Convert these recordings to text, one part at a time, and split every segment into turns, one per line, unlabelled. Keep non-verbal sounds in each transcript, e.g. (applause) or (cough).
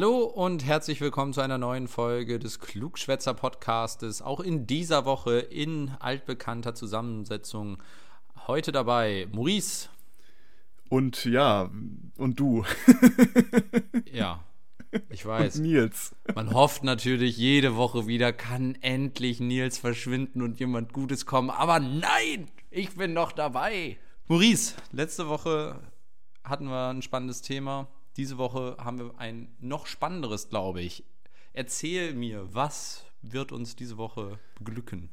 Hallo und herzlich willkommen zu einer neuen Folge des Klugschwätzer Podcastes. Auch in dieser Woche in altbekannter Zusammensetzung. Heute dabei Maurice.
Und ja, und du. (laughs)
ja, ich weiß.
Und Nils.
Man hofft natürlich jede Woche wieder, kann endlich Nils verschwinden und jemand Gutes kommen. Aber nein, ich bin noch dabei. Maurice, letzte Woche hatten wir ein spannendes Thema diese Woche haben wir ein noch spannenderes, glaube ich. Erzähl mir, was wird uns diese Woche beglücken?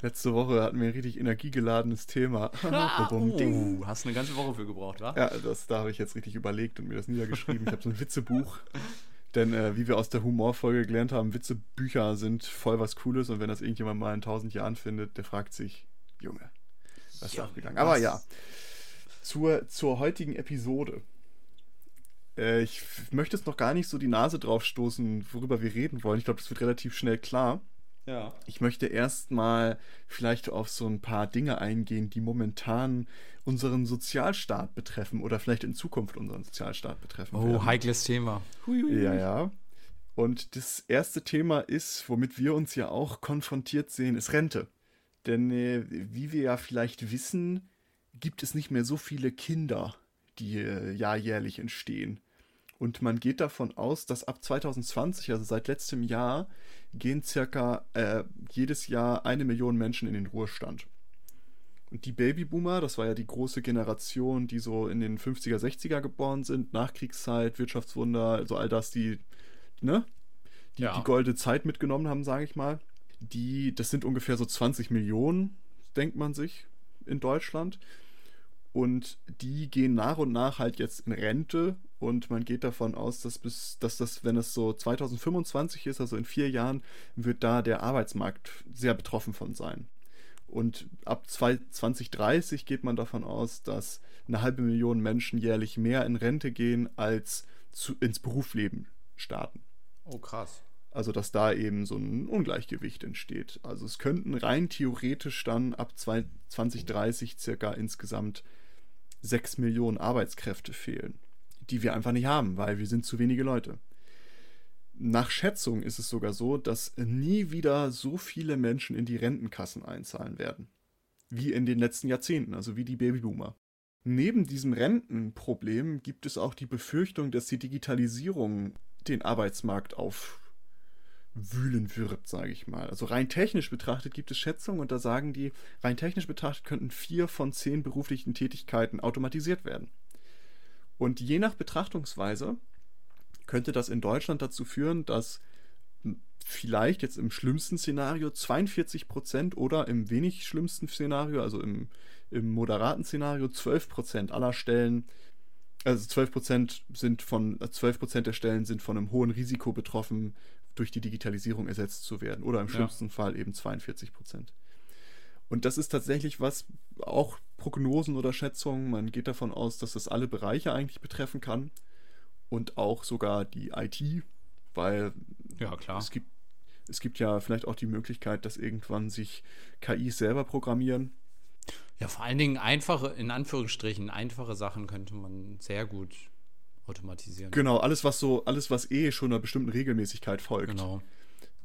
Letzte Woche hatten wir ein richtig energiegeladenes Thema. (laughs)
Ah, oh, hast eine ganze Woche für gebraucht, wa?
Ja, das, da habe ich jetzt richtig überlegt und mir das niedergeschrieben. ich habe so ein Witzebuch. (laughs) Denn äh, wie wir aus der Humorfolge gelernt haben, Witzebücher sind voll was Cooles und wenn das irgendjemand mal in tausend Jahren findet, der fragt sich, Junge, was ist abgegangen? Aber ja, zur, zur heutigen Episode. Äh, ich möchte jetzt noch gar nicht so die Nase drauf stoßen, worüber wir reden wollen. Ich glaube, das wird relativ schnell klar.
Ja.
Ich möchte erstmal vielleicht auf so ein paar Dinge eingehen, die momentan unseren Sozialstaat betreffen oder vielleicht in Zukunft unseren Sozialstaat betreffen.
Oh, werden. heikles Thema.
Hui, Ja, ja. Und das erste Thema ist, womit wir uns ja auch konfrontiert sehen, ist Rente. Denn äh, wie wir ja vielleicht wissen, gibt es nicht mehr so viele Kinder die äh, jährlich entstehen. Und man geht davon aus, dass ab 2020, also seit letztem Jahr, gehen circa äh, jedes Jahr eine Million Menschen in den Ruhestand. Und die Babyboomer, das war ja die große Generation, die so in den 50er, 60er geboren sind, Nachkriegszeit, Wirtschaftswunder, also all das, die, ne? Die, ja. die goldene Zeit mitgenommen haben, sage ich mal. Die, das sind ungefähr so 20 Millionen, denkt man sich, in Deutschland. Und die gehen nach und nach halt jetzt in Rente und man geht davon aus, dass bis, dass das, wenn es so 2025 ist, also in vier Jahren, wird da der Arbeitsmarkt sehr betroffen von sein. Und ab 2030 geht man davon aus, dass eine halbe Million Menschen jährlich mehr in Rente gehen, als zu, ins Berufsleben starten.
Oh, krass.
Also, dass da eben so ein Ungleichgewicht entsteht. Also, es könnten rein theoretisch dann ab 2030 circa insgesamt 6 Millionen Arbeitskräfte fehlen, die wir einfach nicht haben, weil wir sind zu wenige Leute. Nach Schätzung ist es sogar so, dass nie wieder so viele Menschen in die Rentenkassen einzahlen werden, wie in den letzten Jahrzehnten, also wie die Babyboomer. Neben diesem Rentenproblem gibt es auch die Befürchtung, dass die Digitalisierung den Arbeitsmarkt auf wühlen wird, sage ich mal. Also rein technisch betrachtet gibt es Schätzungen und da sagen die, rein technisch betrachtet könnten vier von zehn beruflichen Tätigkeiten automatisiert werden. Und je nach Betrachtungsweise könnte das in Deutschland dazu führen, dass vielleicht jetzt im schlimmsten Szenario 42 Prozent oder im wenig schlimmsten Szenario, also im, im moderaten Szenario 12 Prozent aller Stellen, also 12 Prozent sind von 12 Prozent der Stellen sind von einem hohen Risiko betroffen, durch die Digitalisierung ersetzt zu werden. Oder im schlimmsten ja. Fall eben 42 Prozent. Und das ist tatsächlich was, auch Prognosen oder Schätzungen, man geht davon aus, dass das alle Bereiche eigentlich betreffen kann. Und auch sogar die IT, weil
ja, klar.
Es, gibt, es gibt ja vielleicht auch die Möglichkeit, dass irgendwann sich KIs selber programmieren.
Ja, vor allen Dingen einfache, in Anführungsstrichen, einfache Sachen könnte man sehr gut automatisieren.
Genau, alles, was so, alles, was eh schon einer bestimmten Regelmäßigkeit folgt.
Genau.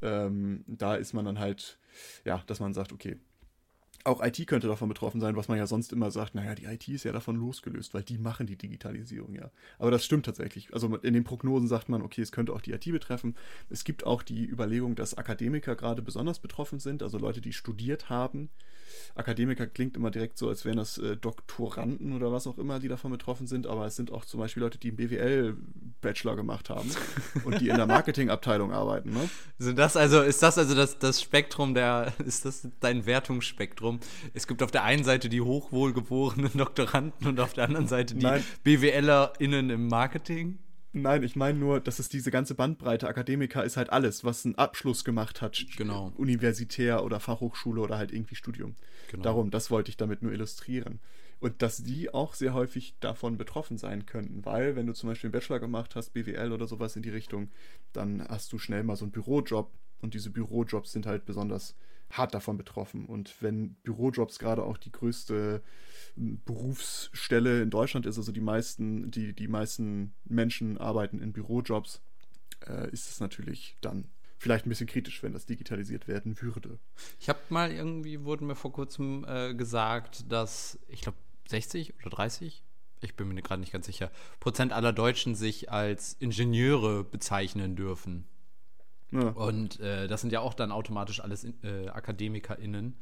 Ähm, da ist man dann halt, ja, dass man sagt, okay, auch IT könnte davon betroffen sein, was man ja sonst immer sagt, naja, die IT ist ja davon losgelöst, weil die machen die Digitalisierung ja. Aber das stimmt tatsächlich. Also in den Prognosen sagt man, okay, es könnte auch die IT betreffen. Es gibt auch die Überlegung, dass Akademiker gerade besonders betroffen sind, also Leute, die studiert haben, Akademiker klingt immer direkt so, als wären das äh, Doktoranden oder was auch immer, die davon betroffen sind, aber es sind auch zum Beispiel Leute, die einen BWL-Bachelor gemacht haben (laughs) und die in der Marketingabteilung arbeiten. Ne?
Sind das also, ist das also das, das Spektrum der, (laughs) ist das dein Wertungsspektrum? Es gibt auf der einen Seite die hochwohlgeborenen (laughs) Doktoranden und auf der anderen Seite die. BWLerInnen im Marketing?
Nein, ich meine nur, dass es diese ganze Bandbreite Akademiker ist halt alles, was einen Abschluss gemacht hat.
Genau.
Universitär oder Fachhochschule oder halt irgendwie Studium.
Genau.
Darum, das wollte ich damit nur illustrieren. Und dass die auch sehr häufig davon betroffen sein könnten, weil wenn du zum Beispiel einen Bachelor gemacht hast, BWL oder sowas in die Richtung, dann hast du schnell mal so einen Bürojob und diese Bürojobs sind halt besonders hart davon betroffen. Und wenn Bürojobs gerade auch die größte ähm, Berufsstelle in Deutschland ist, also die meisten, die, die meisten Menschen arbeiten in Bürojobs, äh, ist es natürlich dann vielleicht ein bisschen kritisch, wenn das digitalisiert werden würde.
Ich habe mal irgendwie, wurde mir vor kurzem äh, gesagt, dass, ich glaube, 60 oder 30, ich bin mir gerade nicht ganz sicher, Prozent aller Deutschen sich als Ingenieure bezeichnen dürfen.
Ja.
Und äh, das sind ja auch dann automatisch alles äh, AkademikerInnen.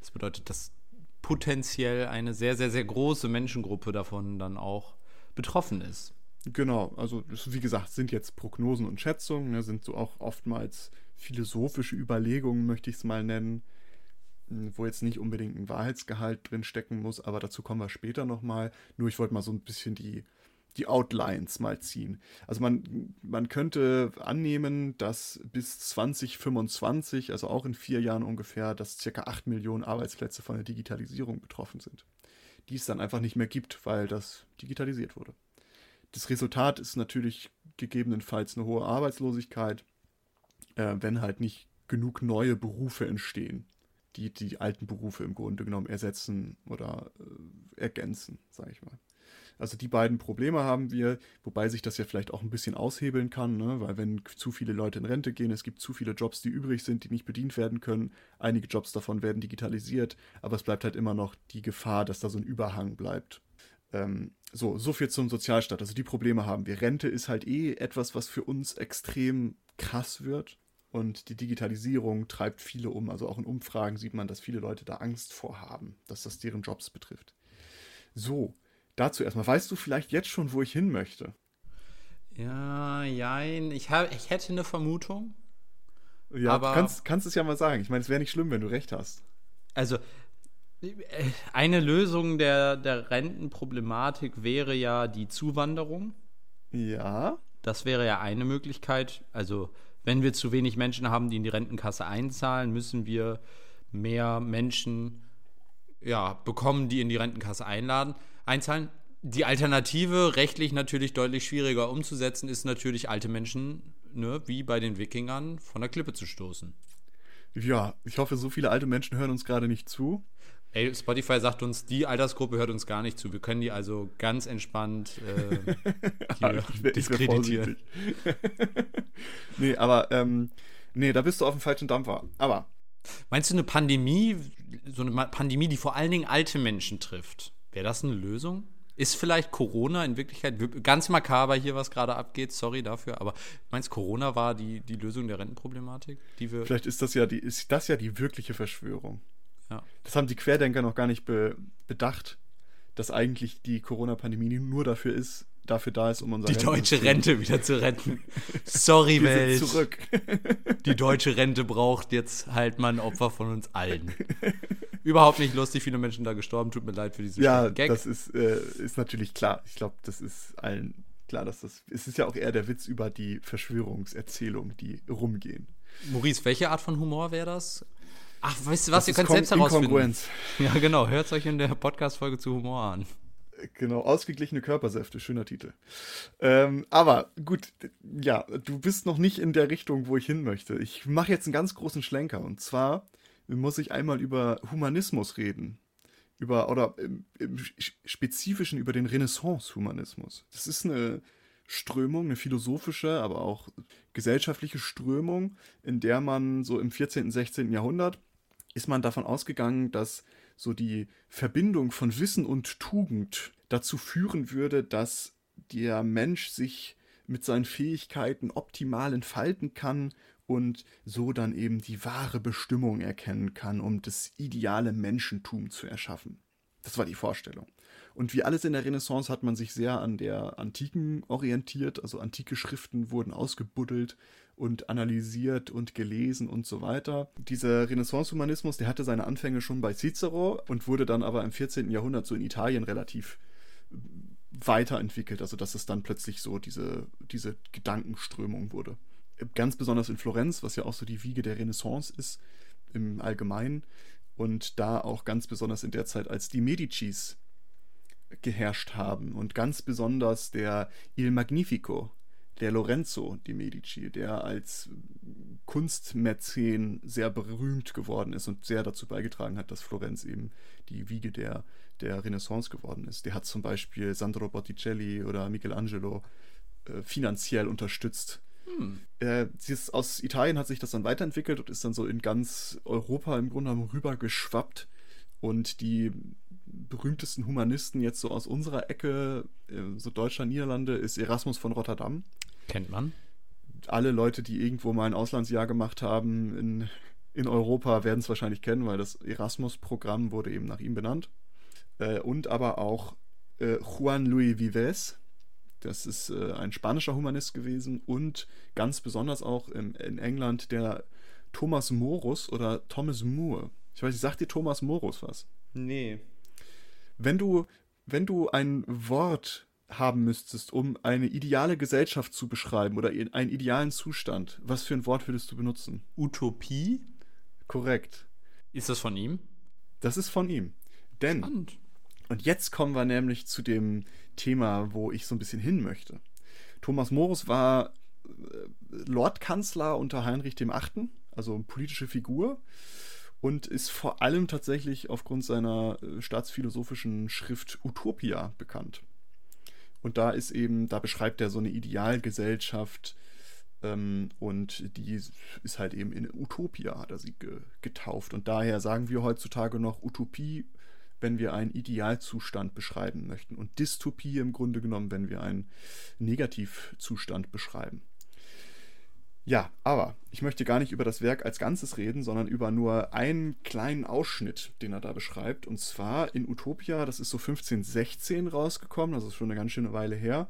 Das bedeutet, dass potenziell eine sehr, sehr, sehr große Menschengruppe davon dann auch betroffen ist.
Genau, also wie gesagt, sind jetzt Prognosen und Schätzungen, ne, sind so auch oftmals philosophische Überlegungen, möchte ich es mal nennen, hm, wo jetzt nicht unbedingt ein Wahrheitsgehalt drin stecken muss, aber dazu kommen wir später nochmal. Nur ich wollte mal so ein bisschen die, die Outlines mal ziehen. Also man, man könnte annehmen, dass bis 2025, also auch in vier Jahren ungefähr, dass circa 8 Millionen Arbeitsplätze von der Digitalisierung betroffen sind. Die es dann einfach nicht mehr gibt, weil das digitalisiert wurde. Das Resultat ist natürlich gegebenenfalls eine hohe Arbeitslosigkeit, äh, wenn halt nicht genug neue Berufe entstehen, die die alten Berufe im Grunde genommen ersetzen oder äh, ergänzen, sage ich mal. Also die beiden Probleme haben wir, wobei sich das ja vielleicht auch ein bisschen aushebeln kann, ne? weil wenn zu viele Leute in Rente gehen, es gibt zu viele Jobs, die übrig sind, die nicht bedient werden können. Einige Jobs davon werden digitalisiert, aber es bleibt halt immer noch die Gefahr, dass da so ein Überhang bleibt. Ähm, so, so viel zum Sozialstaat. Also die Probleme haben wir. Rente ist halt eh etwas, was für uns extrem krass wird. Und die Digitalisierung treibt viele um. Also auch in Umfragen sieht man, dass viele Leute da Angst vor haben, dass das deren Jobs betrifft. So, dazu erstmal. Weißt du vielleicht jetzt schon, wo ich hin möchte?
Ja, jein. Ich, hab, ich hätte eine Vermutung.
Ja,
Aber-
du kannst, kannst es ja mal sagen. Ich meine, es wäre nicht schlimm, wenn du recht hast.
Also, eine Lösung der, der Rentenproblematik wäre ja die Zuwanderung.
Ja,
Das wäre ja eine Möglichkeit. Also, wenn wir zu wenig Menschen haben, die in die Rentenkasse einzahlen, müssen wir mehr Menschen ja, bekommen, die in die Rentenkasse einladen, einzahlen. Die Alternative, rechtlich natürlich deutlich schwieriger umzusetzen, ist natürlich alte Menschen, ne, wie bei den Wikingern, von der Klippe zu stoßen.
ja. Ich hoffe, so viele alte Menschen hören uns gerade nicht zu.
Ey, Spotify sagt uns, die Altersgruppe hört uns gar nicht zu. Wir können die also ganz entspannt äh, (laughs) diskreditieren. (laughs)
nee, aber ähm, nee, da bist du auf dem falschen Dampfer. Aber
Meinst du eine Pandemie, so eine Pandemie, die vor allen Dingen alte Menschen trifft, wäre das eine Lösung? Ist vielleicht Corona in Wirklichkeit, wir- ganz makaber hier, was gerade abgeht, sorry dafür, aber meinst du, Corona war die, die Lösung der Rentenproblematik, die wir.
vielleicht ist das ja die, ist das ja die wirkliche Verschwörung.
Ja.
Das haben die Querdenker noch gar nicht be bedacht, dass eigentlich die Corona-Pandemie nur dafür ist, dafür da ist, um unser
Die deutsche
Rentensystem-
Rente wieder zu retten. Sorry, (laughs)
Wir
Welt.
sind zurück. (laughs)
Die deutsche Rente braucht jetzt halt mal ein Opfer von uns allen. Überhaupt nicht lustig, viele Menschen da gestorben. Tut mir leid für diesen
ja,
Gag.
das ist, äh, ist natürlich klar. Ich glaube, das ist allen klar, dass das. Es ist ja auch eher der Witz über die Verschwörungserzählungen, die rumgehen.
Maurice, welche Art von Humor wäre das? Ach, weißt du was,
Das
ihr könnt selbst herausfinden. Ja, genau. Hört euch in der Podcast-Folge zu Humor an.
Genau, ausgeglichene Körpersäfte, schöner Titel. Ähm, aber gut, ja, du bist noch nicht in der Richtung, wo ich hin möchte. Ich mache jetzt einen ganz großen Schlenker und zwar muss ich einmal über Humanismus reden. Über, oder im, im Spezifischen über den Renaissance-Humanismus. Das ist eine Strömung, eine philosophische, aber auch gesellschaftliche Strömung, in der man so im 14., 16. Jahrhundert ist man davon ausgegangen, dass so die Verbindung von Wissen und Tugend dazu führen würde, dass der Mensch sich mit seinen Fähigkeiten optimal entfalten kann und so dann eben die wahre Bestimmung erkennen kann, um das ideale Menschentum zu erschaffen. Das war die Vorstellung. Und wie alles in der Renaissance hat man sich sehr an der Antiken orientiert, also antike Schriften wurden ausgebuddelt und analysiert und gelesen und so weiter. Dieser Renaissance-Humanismus, der hatte seine Anfänge schon bei Cicero und wurde dann aber im 14. Jahrhundert so in Italien relativ weiterentwickelt, also dass es dann plötzlich so diese, diese Gedankenströmung wurde. Ganz besonders in Florenz, was ja auch so die Wiege der Renaissance ist im Allgemeinen und da auch ganz besonders in der Zeit, als die Medicis geherrscht haben und ganz besonders der Il Magnifico, der Lorenzo di Medici, der als Kunstmäzen sehr berühmt geworden ist und sehr dazu beigetragen hat, dass Florenz eben die Wiege der, der Renaissance geworden ist. Der hat zum Beispiel Sandro Botticelli oder Michelangelo äh, finanziell unterstützt. Hm. Äh, aus Italien hat sich das dann weiterentwickelt und ist dann so in ganz Europa im Grunde genommen rübergeschwappt. Und die berühmtesten Humanisten jetzt so aus unserer Ecke, äh, so Deutschland, Niederlande, ist Erasmus von Rotterdam.
Kennt man.
Alle Leute, die irgendwo mal ein Auslandsjahr gemacht haben in, in Europa, werden es wahrscheinlich kennen, weil das Erasmus-Programm wurde eben nach ihm benannt. Äh, und aber auch äh, Juan Luis Vives, das ist äh, ein spanischer Humanist gewesen und ganz besonders auch im, in England der Thomas Morus oder Thomas Moore. Ich weiß nicht, sagt dir Thomas Morus was?
Nee.
Wenn du, wenn du ein Wort haben müsstest, um eine ideale Gesellschaft zu beschreiben oder einen idealen Zustand, was für ein Wort würdest du benutzen?
Utopie?
Korrekt.
Ist das von ihm?
Das ist von ihm. Denn, Spannend. und jetzt kommen wir nämlich zu dem Thema, wo ich so ein bisschen hin möchte. Thomas Morus war äh, Lordkanzler unter Heinrich VIII., also politische Figur und ist vor allem tatsächlich aufgrund seiner äh, staatsphilosophischen Schrift Utopia bekannt. Und da ist eben, da beschreibt er so eine Idealgesellschaft ähm, und die ist halt eben in Utopia, hat er sie ge getauft. Und daher sagen wir heutzutage noch Utopie, wenn wir einen Idealzustand beschreiben möchten und Dystopie im Grunde genommen, wenn wir einen Negativzustand beschreiben. Ja, aber ich möchte gar nicht über das Werk als Ganzes reden, sondern über nur einen kleinen Ausschnitt, den er da beschreibt. Und zwar in Utopia, das ist so 1516 rausgekommen, also schon eine ganz schöne Weile her,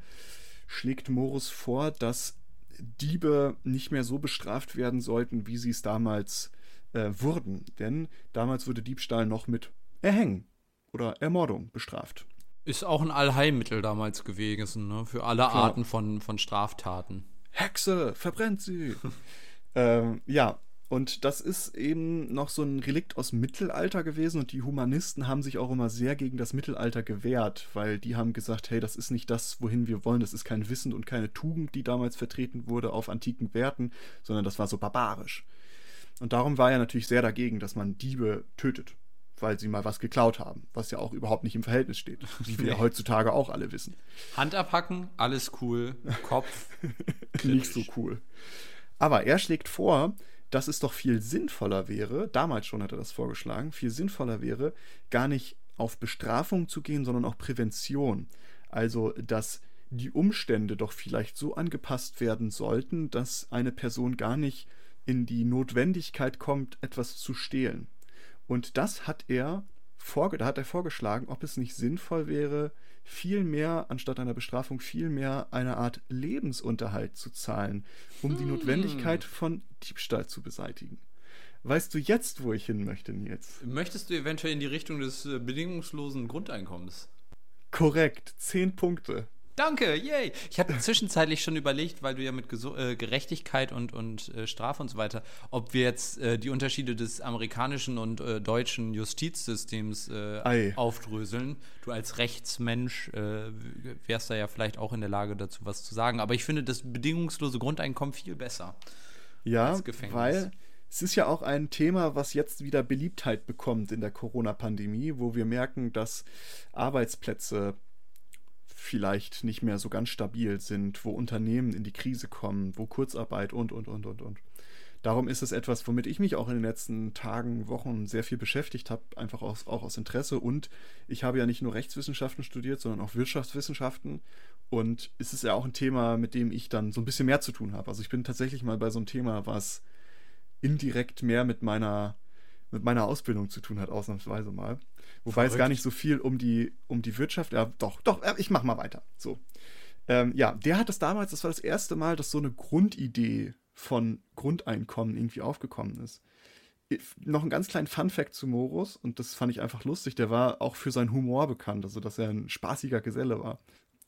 schlägt Morus vor, dass Diebe nicht mehr so bestraft werden sollten, wie sie es damals äh, wurden. Denn damals wurde Diebstahl noch mit Erhängen oder Ermordung bestraft.
Ist auch ein Allheilmittel damals gewesen, ne? für alle Klar. Arten von, von Straftaten.
Hexe, verbrennt sie. (laughs) ähm, ja, und das ist eben noch so ein Relikt aus Mittelalter gewesen und die Humanisten haben sich auch immer sehr gegen das Mittelalter gewehrt, weil die haben gesagt, hey, das ist nicht das, wohin wir wollen, das ist kein Wissen und keine Tugend, die damals vertreten wurde auf antiken Werten, sondern das war so barbarisch. Und darum war er natürlich sehr dagegen, dass man Diebe tötet weil sie mal was geklaut haben, was ja auch überhaupt nicht im Verhältnis steht, wie wir nee. heutzutage auch alle wissen.
Hand abhacken, alles cool, Kopf (laughs)
nicht so cool. Aber er schlägt vor, dass es doch viel sinnvoller wäre, damals schon hat er das vorgeschlagen, viel sinnvoller wäre, gar nicht auf Bestrafung zu gehen, sondern auch Prävention. Also, dass die Umstände doch vielleicht so angepasst werden sollten, dass eine Person gar nicht in die Notwendigkeit kommt, etwas zu stehlen. Und das hat er, da hat er vorgeschlagen, ob es nicht sinnvoll wäre, viel mehr, anstatt einer Bestrafung, viel mehr eine Art Lebensunterhalt zu zahlen, um hm. die Notwendigkeit von Diebstahl zu beseitigen. Weißt du jetzt, wo ich hin möchte, Nils?
Möchtest du eventuell in die Richtung des äh, bedingungslosen Grundeinkommens?
Korrekt, zehn Punkte.
Danke, yay. Ich habe zwischenzeitlich schon überlegt, weil du ja mit Gesu äh, Gerechtigkeit und, und äh, Strafe und so weiter, ob wir jetzt äh, die Unterschiede des amerikanischen und äh, deutschen Justizsystems äh, aufdröseln. Du als Rechtsmensch äh, wärst da ja vielleicht auch in der Lage dazu was zu sagen. Aber ich finde das bedingungslose Grundeinkommen viel besser.
Ja, weil es ist ja auch ein Thema, was jetzt wieder Beliebtheit bekommt in der Corona-Pandemie, wo wir merken, dass Arbeitsplätze vielleicht nicht mehr so ganz stabil sind, wo Unternehmen in die Krise kommen, wo Kurzarbeit und, und, und, und, und. Darum ist es etwas, womit ich mich auch in den letzten Tagen, Wochen sehr viel beschäftigt habe, einfach aus, auch aus Interesse. Und ich habe ja nicht nur Rechtswissenschaften studiert, sondern auch Wirtschaftswissenschaften. Und es ist ja auch ein Thema, mit dem ich dann so ein bisschen mehr zu tun habe. Also ich bin tatsächlich mal bei so einem Thema, was indirekt mehr mit meiner, mit meiner Ausbildung zu tun hat, ausnahmsweise mal. Wobei
Verrückt.
es gar nicht so viel um die, um die Wirtschaft, ja, doch, doch, ich mach mal weiter. So. Ähm, ja, der hat das damals, das war das erste Mal, dass so eine Grundidee von Grundeinkommen irgendwie aufgekommen ist. Noch einen ganz kleinen Fun-Fact zu Morus, und das fand ich einfach lustig, der war auch für seinen Humor bekannt, also dass er ein spaßiger Geselle war.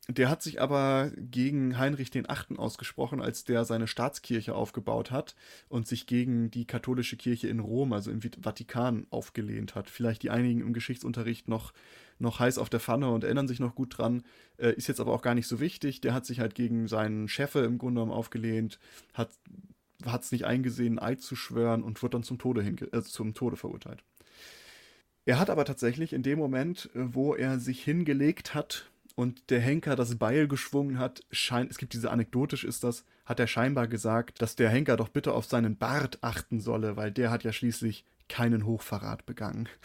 Der hat sich aber gegen Heinrich den Achten ausgesprochen, als der seine Staatskirche aufgebaut hat und sich gegen die katholische Kirche in Rom, also im Vatikan, aufgelehnt hat. Vielleicht die einigen im Geschichtsunterricht noch, noch heiß auf der Pfanne und erinnern sich noch gut dran. Äh, ist jetzt aber auch gar nicht so wichtig. Der hat sich halt gegen seinen Cheffe im Grunde genommen aufgelehnt, hat es nicht eingesehen, Eid zu schwören und wird dann zum Tode, äh, zum Tode verurteilt. Er hat aber tatsächlich in dem Moment, äh, wo er sich hingelegt hat und der Henker das Beil geschwungen hat, scheint, es gibt diese anekdotisch ist das, hat er scheinbar gesagt, dass der Henker doch bitte auf seinen Bart achten solle, weil der hat ja schließlich keinen Hochverrat begangen. (laughs)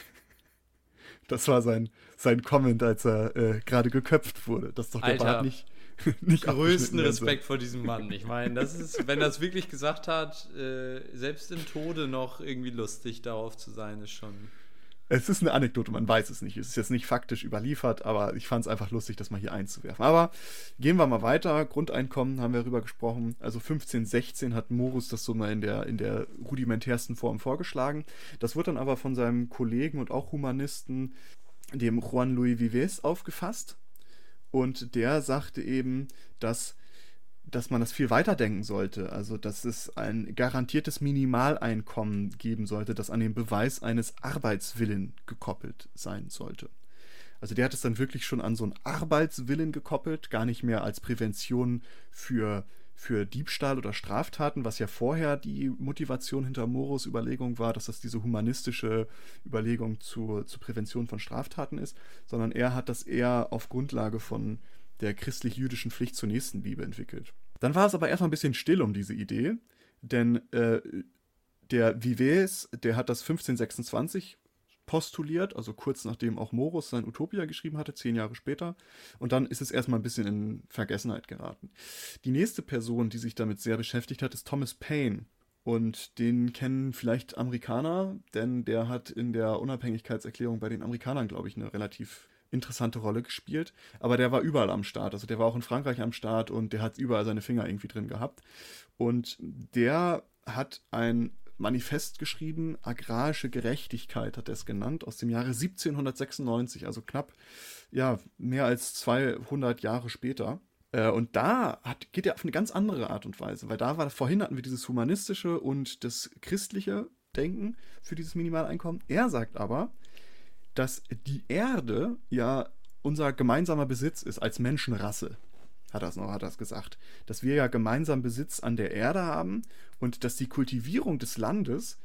Das war sein, sein Comment, als er äh, gerade geköpft wurde, dass doch der
Alter.
Bart nicht, (laughs) nicht
Größten. Respekt vor diesem Mann. Ich meine, das ist, wenn er es wirklich gesagt hat, äh, selbst im Tode noch irgendwie lustig darauf zu sein, ist schon.
Es ist eine Anekdote, man weiß es nicht. Es ist jetzt nicht faktisch überliefert, aber ich fand es einfach lustig, das mal hier einzuwerfen. Aber gehen wir mal weiter. Grundeinkommen haben wir darüber gesprochen. Also 1516 hat Morus das so mal in der, in der rudimentärsten Form vorgeschlagen. Das wird dann aber von seinem Kollegen und auch Humanisten, dem Juan Luis Vives, aufgefasst. Und der sagte eben, dass dass man das viel weiter denken sollte. Also, dass es ein garantiertes Minimaleinkommen geben sollte, das an den Beweis eines Arbeitswillen gekoppelt sein sollte. Also, der hat es dann wirklich schon an so einen Arbeitswillen gekoppelt, gar nicht mehr als Prävention für, für Diebstahl oder Straftaten, was ja vorher die Motivation hinter Moros Überlegung war, dass das diese humanistische Überlegung zur, zur Prävention von Straftaten ist, sondern er hat das eher auf Grundlage von der christlich-jüdischen Pflicht zur Nächstenliebe entwickelt. Dann war es aber erstmal ein bisschen still um diese Idee, denn äh, der Vives, der hat das 1526 postuliert, also kurz nachdem auch Morus sein Utopia geschrieben hatte, zehn Jahre später. Und dann ist es erstmal ein bisschen in Vergessenheit geraten. Die nächste Person, die sich damit sehr beschäftigt hat, ist Thomas Paine. Und den kennen vielleicht Amerikaner, denn der hat in der Unabhängigkeitserklärung bei den Amerikanern, glaube ich, eine relativ interessante Rolle gespielt. Aber der war überall am Start. Also der war auch in Frankreich am Start und der hat überall seine Finger irgendwie drin gehabt. Und der hat ein Manifest geschrieben, agrarische Gerechtigkeit hat er es genannt, aus dem Jahre 1796, also knapp, ja, mehr als 200 Jahre später. Äh, Und da hat, geht er auf eine ganz andere Art und Weise, weil da war, vorhin hatten wir dieses humanistische und das christliche Denken für dieses Minimaleinkommen. Er sagt aber, dass die Erde ja unser gemeinsamer Besitz ist als Menschenrasse. Hat es noch, hat es gesagt. Dass wir ja gemeinsam Besitz an der Erde haben und dass die Kultivierung des Landes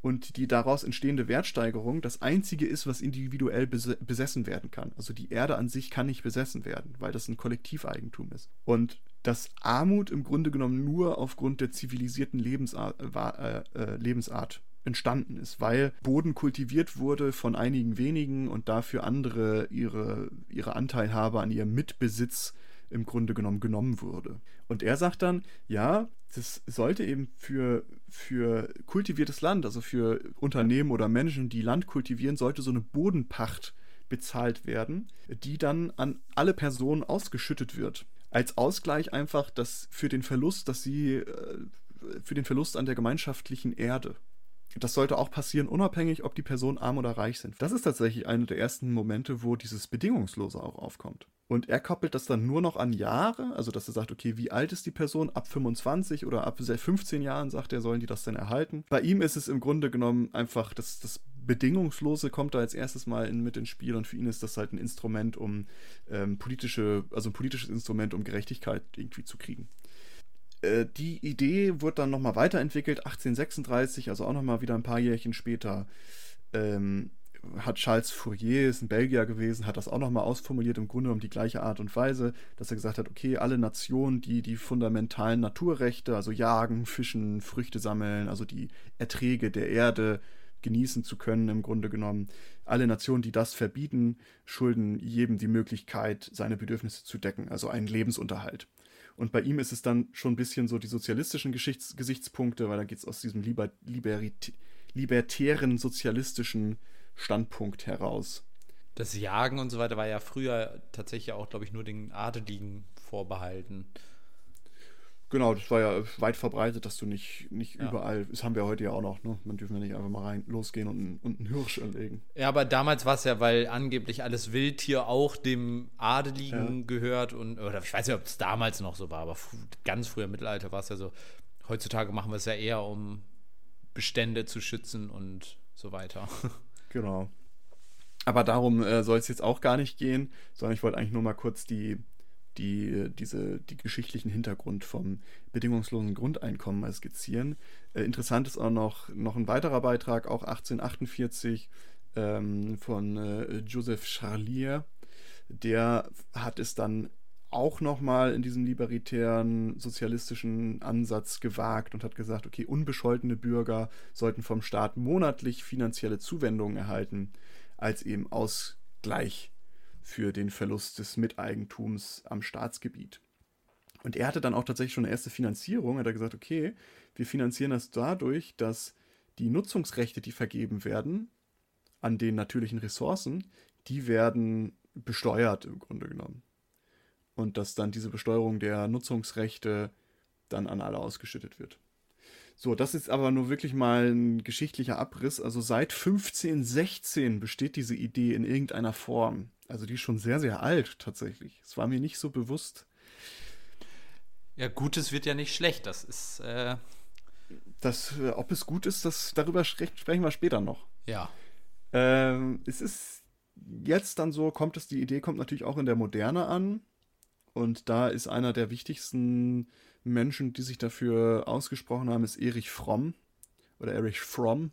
und die daraus entstehende Wertsteigerung das einzige ist, was individuell bes besessen werden kann. Also die Erde an sich kann nicht besessen werden, weil das ein Kollektiveigentum ist. Und dass Armut im Grunde genommen nur aufgrund der zivilisierten Lebensart, äh, äh, Lebensart entstanden ist, weil Boden kultiviert wurde von einigen wenigen und dafür andere ihre, ihre Anteilhabe an ihrem Mitbesitz im Grunde genommen genommen wurde. Und er sagt dann, ja, das sollte eben für, für kultiviertes Land, also für Unternehmen oder Menschen, die Land kultivieren, sollte so eine Bodenpacht bezahlt werden, die dann an alle Personen ausgeschüttet wird. Als Ausgleich einfach das für den Verlust, dass sie äh, für den Verlust an der gemeinschaftlichen Erde. Das sollte auch passieren, unabhängig, ob die Personen arm oder reich sind. Das ist tatsächlich einer der ersten Momente, wo dieses Bedingungslose auch aufkommt. Und er koppelt das dann nur noch an Jahre, also dass er sagt, okay, wie alt ist die Person? Ab 25 oder ab 15 Jahren, sagt er, sollen die das denn erhalten. Bei ihm ist es im Grunde genommen einfach, das, das Bedingungslose kommt da als erstes mal in, mit ins Spiel und für ihn ist das halt ein Instrument, um ähm, politische, also ein politisches Instrument, um Gerechtigkeit irgendwie zu kriegen Äh, die Idee wurde dann nochmal weiterentwickelt, 1836, also auch nochmal wieder ein paar Jährchen später, ähm, hat Charles Fourier, ist ein Belgier gewesen, hat das auch nochmal ausformuliert, im Grunde um die gleiche Art und Weise, dass er gesagt hat, okay, alle Nationen, die die fundamentalen Naturrechte, also jagen, fischen, Früchte sammeln, also die Erträge der Erde genießen zu können, im Grunde genommen, alle Nationen, die das verbieten, schulden jedem die Möglichkeit, seine Bedürfnisse zu decken, also einen Lebensunterhalt. Und bei ihm ist es dann schon ein bisschen so die sozialistischen Geschichts Gesichtspunkte, weil da geht es aus diesem Liber libertären sozialistischen Standpunkt heraus.
Das Jagen und so weiter war ja früher tatsächlich auch, glaube ich, nur den Adeligen vorbehalten.
Genau, das war ja weit verbreitet, dass du nicht, nicht ja. überall, das haben wir heute ja auch noch, ne? Man dürfen ja nicht einfach mal rein losgehen und, und einen Hirsch erlegen.
Ja, aber damals war es ja, weil angeblich alles Wildtier auch dem Adeligen ja. gehört und, oder ich weiß nicht, ob es damals noch so war, aber ganz früher im Mittelalter war es ja so. Heutzutage machen wir es ja eher, um Bestände zu schützen und so weiter. (laughs)
Genau. Aber darum äh, soll es jetzt auch gar nicht gehen, sondern ich wollte eigentlich nur mal kurz die, die, diese, die geschichtlichen Hintergrund vom bedingungslosen Grundeinkommen mal skizzieren. Äh, interessant ist auch noch, noch ein weiterer Beitrag, auch 1848 ähm, von äh, Joseph Charlier. Der hat es dann auch nochmal in diesem libertären sozialistischen Ansatz gewagt und hat gesagt, okay, unbescholtene Bürger sollten vom Staat monatlich finanzielle Zuwendungen erhalten, als eben Ausgleich für den Verlust des Miteigentums am Staatsgebiet. Und er hatte dann auch tatsächlich schon eine erste Finanzierung. Er hat gesagt, okay, wir finanzieren das dadurch, dass die Nutzungsrechte, die vergeben werden an den natürlichen Ressourcen, die werden besteuert im Grunde genommen. Und dass dann diese Besteuerung der Nutzungsrechte dann an alle ausgeschüttet wird. So, das ist aber nur wirklich mal ein geschichtlicher Abriss. Also seit 1516 besteht diese Idee in irgendeiner Form. Also die ist schon sehr, sehr alt tatsächlich. Es war mir nicht so bewusst.
Ja, Gutes wird ja nicht schlecht. Das ist. Äh
das, äh, ob es gut ist, das, darüber sprechen wir später noch.
Ja.
Ähm, es ist jetzt dann so, kommt es, die Idee kommt natürlich auch in der Moderne an. Und da ist einer der wichtigsten Menschen, die sich dafür ausgesprochen haben, ist Erich Fromm oder Erich Fromm,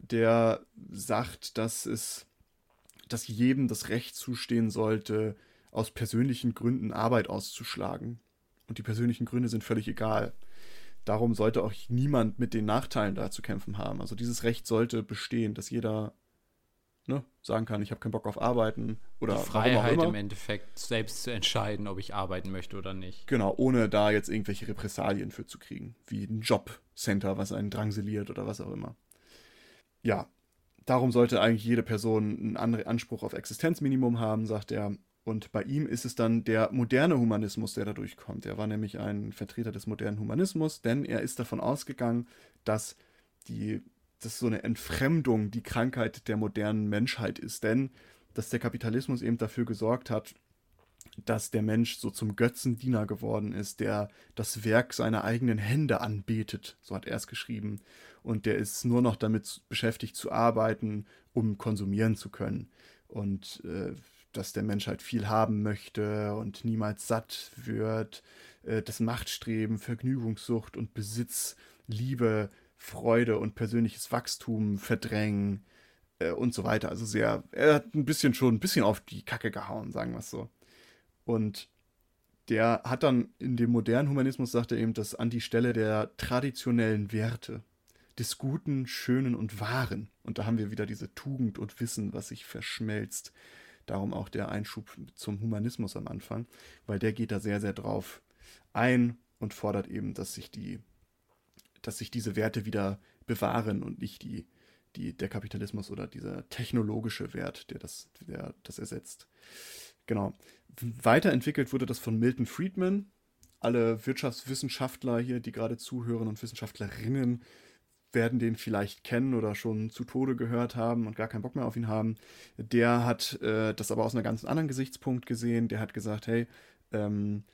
der sagt, dass es dass jedem das Recht zustehen sollte, aus persönlichen Gründen Arbeit auszuschlagen. Und die persönlichen Gründe sind völlig egal. Darum sollte auch niemand mit den Nachteilen da zu kämpfen haben. Also dieses Recht sollte bestehen, dass jeder ne, sagen kann, ich habe keinen Bock auf Arbeiten oder
die Freiheit im Endeffekt selbst zu entscheiden, ob ich arbeiten möchte oder nicht.
Genau, ohne da jetzt irgendwelche Repressalien für zu kriegen, wie ein Jobcenter, was einen drangseliert oder was auch immer. Ja, darum sollte eigentlich jede Person einen Anspruch auf Existenzminimum haben, sagt er. Und bei ihm ist es dann der moderne Humanismus, der da durchkommt. Er war nämlich ein Vertreter des modernen Humanismus, denn er ist davon ausgegangen, dass die, dass so eine Entfremdung die Krankheit der modernen Menschheit ist. Denn dass der Kapitalismus eben dafür gesorgt hat, dass der Mensch so zum Götzendiener geworden ist, der das Werk seiner eigenen Hände anbetet, so hat er es geschrieben, und der ist nur noch damit beschäftigt zu arbeiten, um konsumieren zu können. Und äh, dass der Mensch halt viel haben möchte und niemals satt wird, äh, das Machtstreben, Vergnügungssucht und Besitz, Liebe, Freude und persönliches Wachstum verdrängen äh, und so weiter. Also sehr, er hat ein bisschen schon ein bisschen auf die Kacke gehauen, sagen wir es so. Und der hat dann in dem modernen Humanismus, sagt er eben, das an die Stelle der traditionellen Werte, des Guten, Schönen und Wahren. Und da haben wir wieder diese Tugend und Wissen, was sich verschmelzt. Darum auch der Einschub zum Humanismus am Anfang, weil der geht da sehr, sehr drauf ein und fordert eben, dass sich die, dass sich diese Werte wieder bewahren und nicht die, die, der Kapitalismus oder dieser technologische Wert, der das, der das ersetzt. Genau. Weiterentwickelt wurde das von Milton Friedman. Alle Wirtschaftswissenschaftler hier, die gerade zuhören und Wissenschaftlerinnen, werden den vielleicht kennen oder schon zu Tode gehört haben und gar keinen Bock mehr auf ihn haben. Der hat äh, das aber aus einem ganz anderen Gesichtspunkt gesehen. Der hat gesagt, hey, ähm,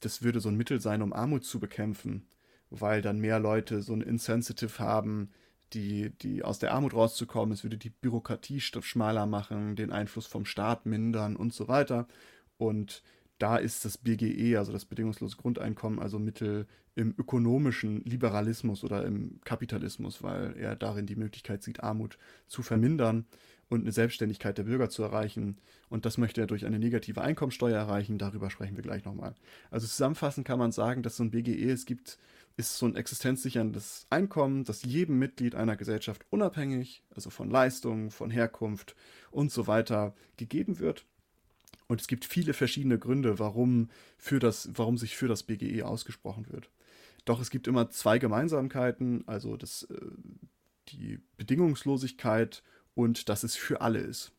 das würde so ein Mittel sein, um Armut zu bekämpfen, weil dann mehr Leute so ein Insensitive haben, die, die aus der Armut rauszukommen. Es würde die Bürokratie schmaler machen, den Einfluss vom Staat mindern und so weiter. Und da ist das BGE, also das bedingungslose Grundeinkommen, also Mittel im ökonomischen Liberalismus oder im Kapitalismus, weil er darin die Möglichkeit sieht, Armut zu vermindern und eine Selbstständigkeit der Bürger zu erreichen. Und das möchte er durch eine negative Einkommensteuer erreichen. Darüber sprechen wir gleich nochmal. Also zusammenfassend kann man sagen, dass so ein BGE es gibt, ist so ein existenzsicherndes Einkommen, das jedem Mitglied einer Gesellschaft unabhängig, also von Leistung, von Herkunft und so weiter, gegeben wird. Und es gibt viele verschiedene Gründe, warum, für das, warum sich für das BGE ausgesprochen wird. Doch es gibt immer zwei Gemeinsamkeiten, also das, äh, die Bedingungslosigkeit und dass es für alle ist.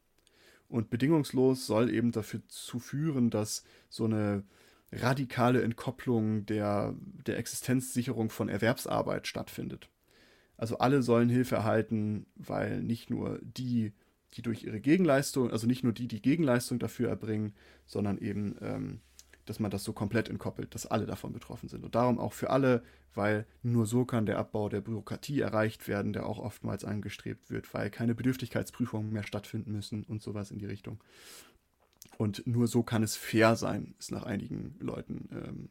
Und bedingungslos soll eben dafür zu führen, dass so eine radikale Entkopplung der, der Existenzsicherung von Erwerbsarbeit stattfindet. Also alle sollen Hilfe erhalten, weil nicht nur die, die durch ihre Gegenleistung, also nicht nur die, die Gegenleistung dafür erbringen, sondern eben, ähm, dass man das so komplett entkoppelt, dass alle davon betroffen sind. Und darum auch für alle, weil nur so kann der Abbau der Bürokratie erreicht werden, der auch oftmals angestrebt wird, weil keine Bedürftigkeitsprüfungen mehr stattfinden müssen und sowas in die Richtung. Und nur so kann es fair sein, ist nach einigen Leuten, ähm,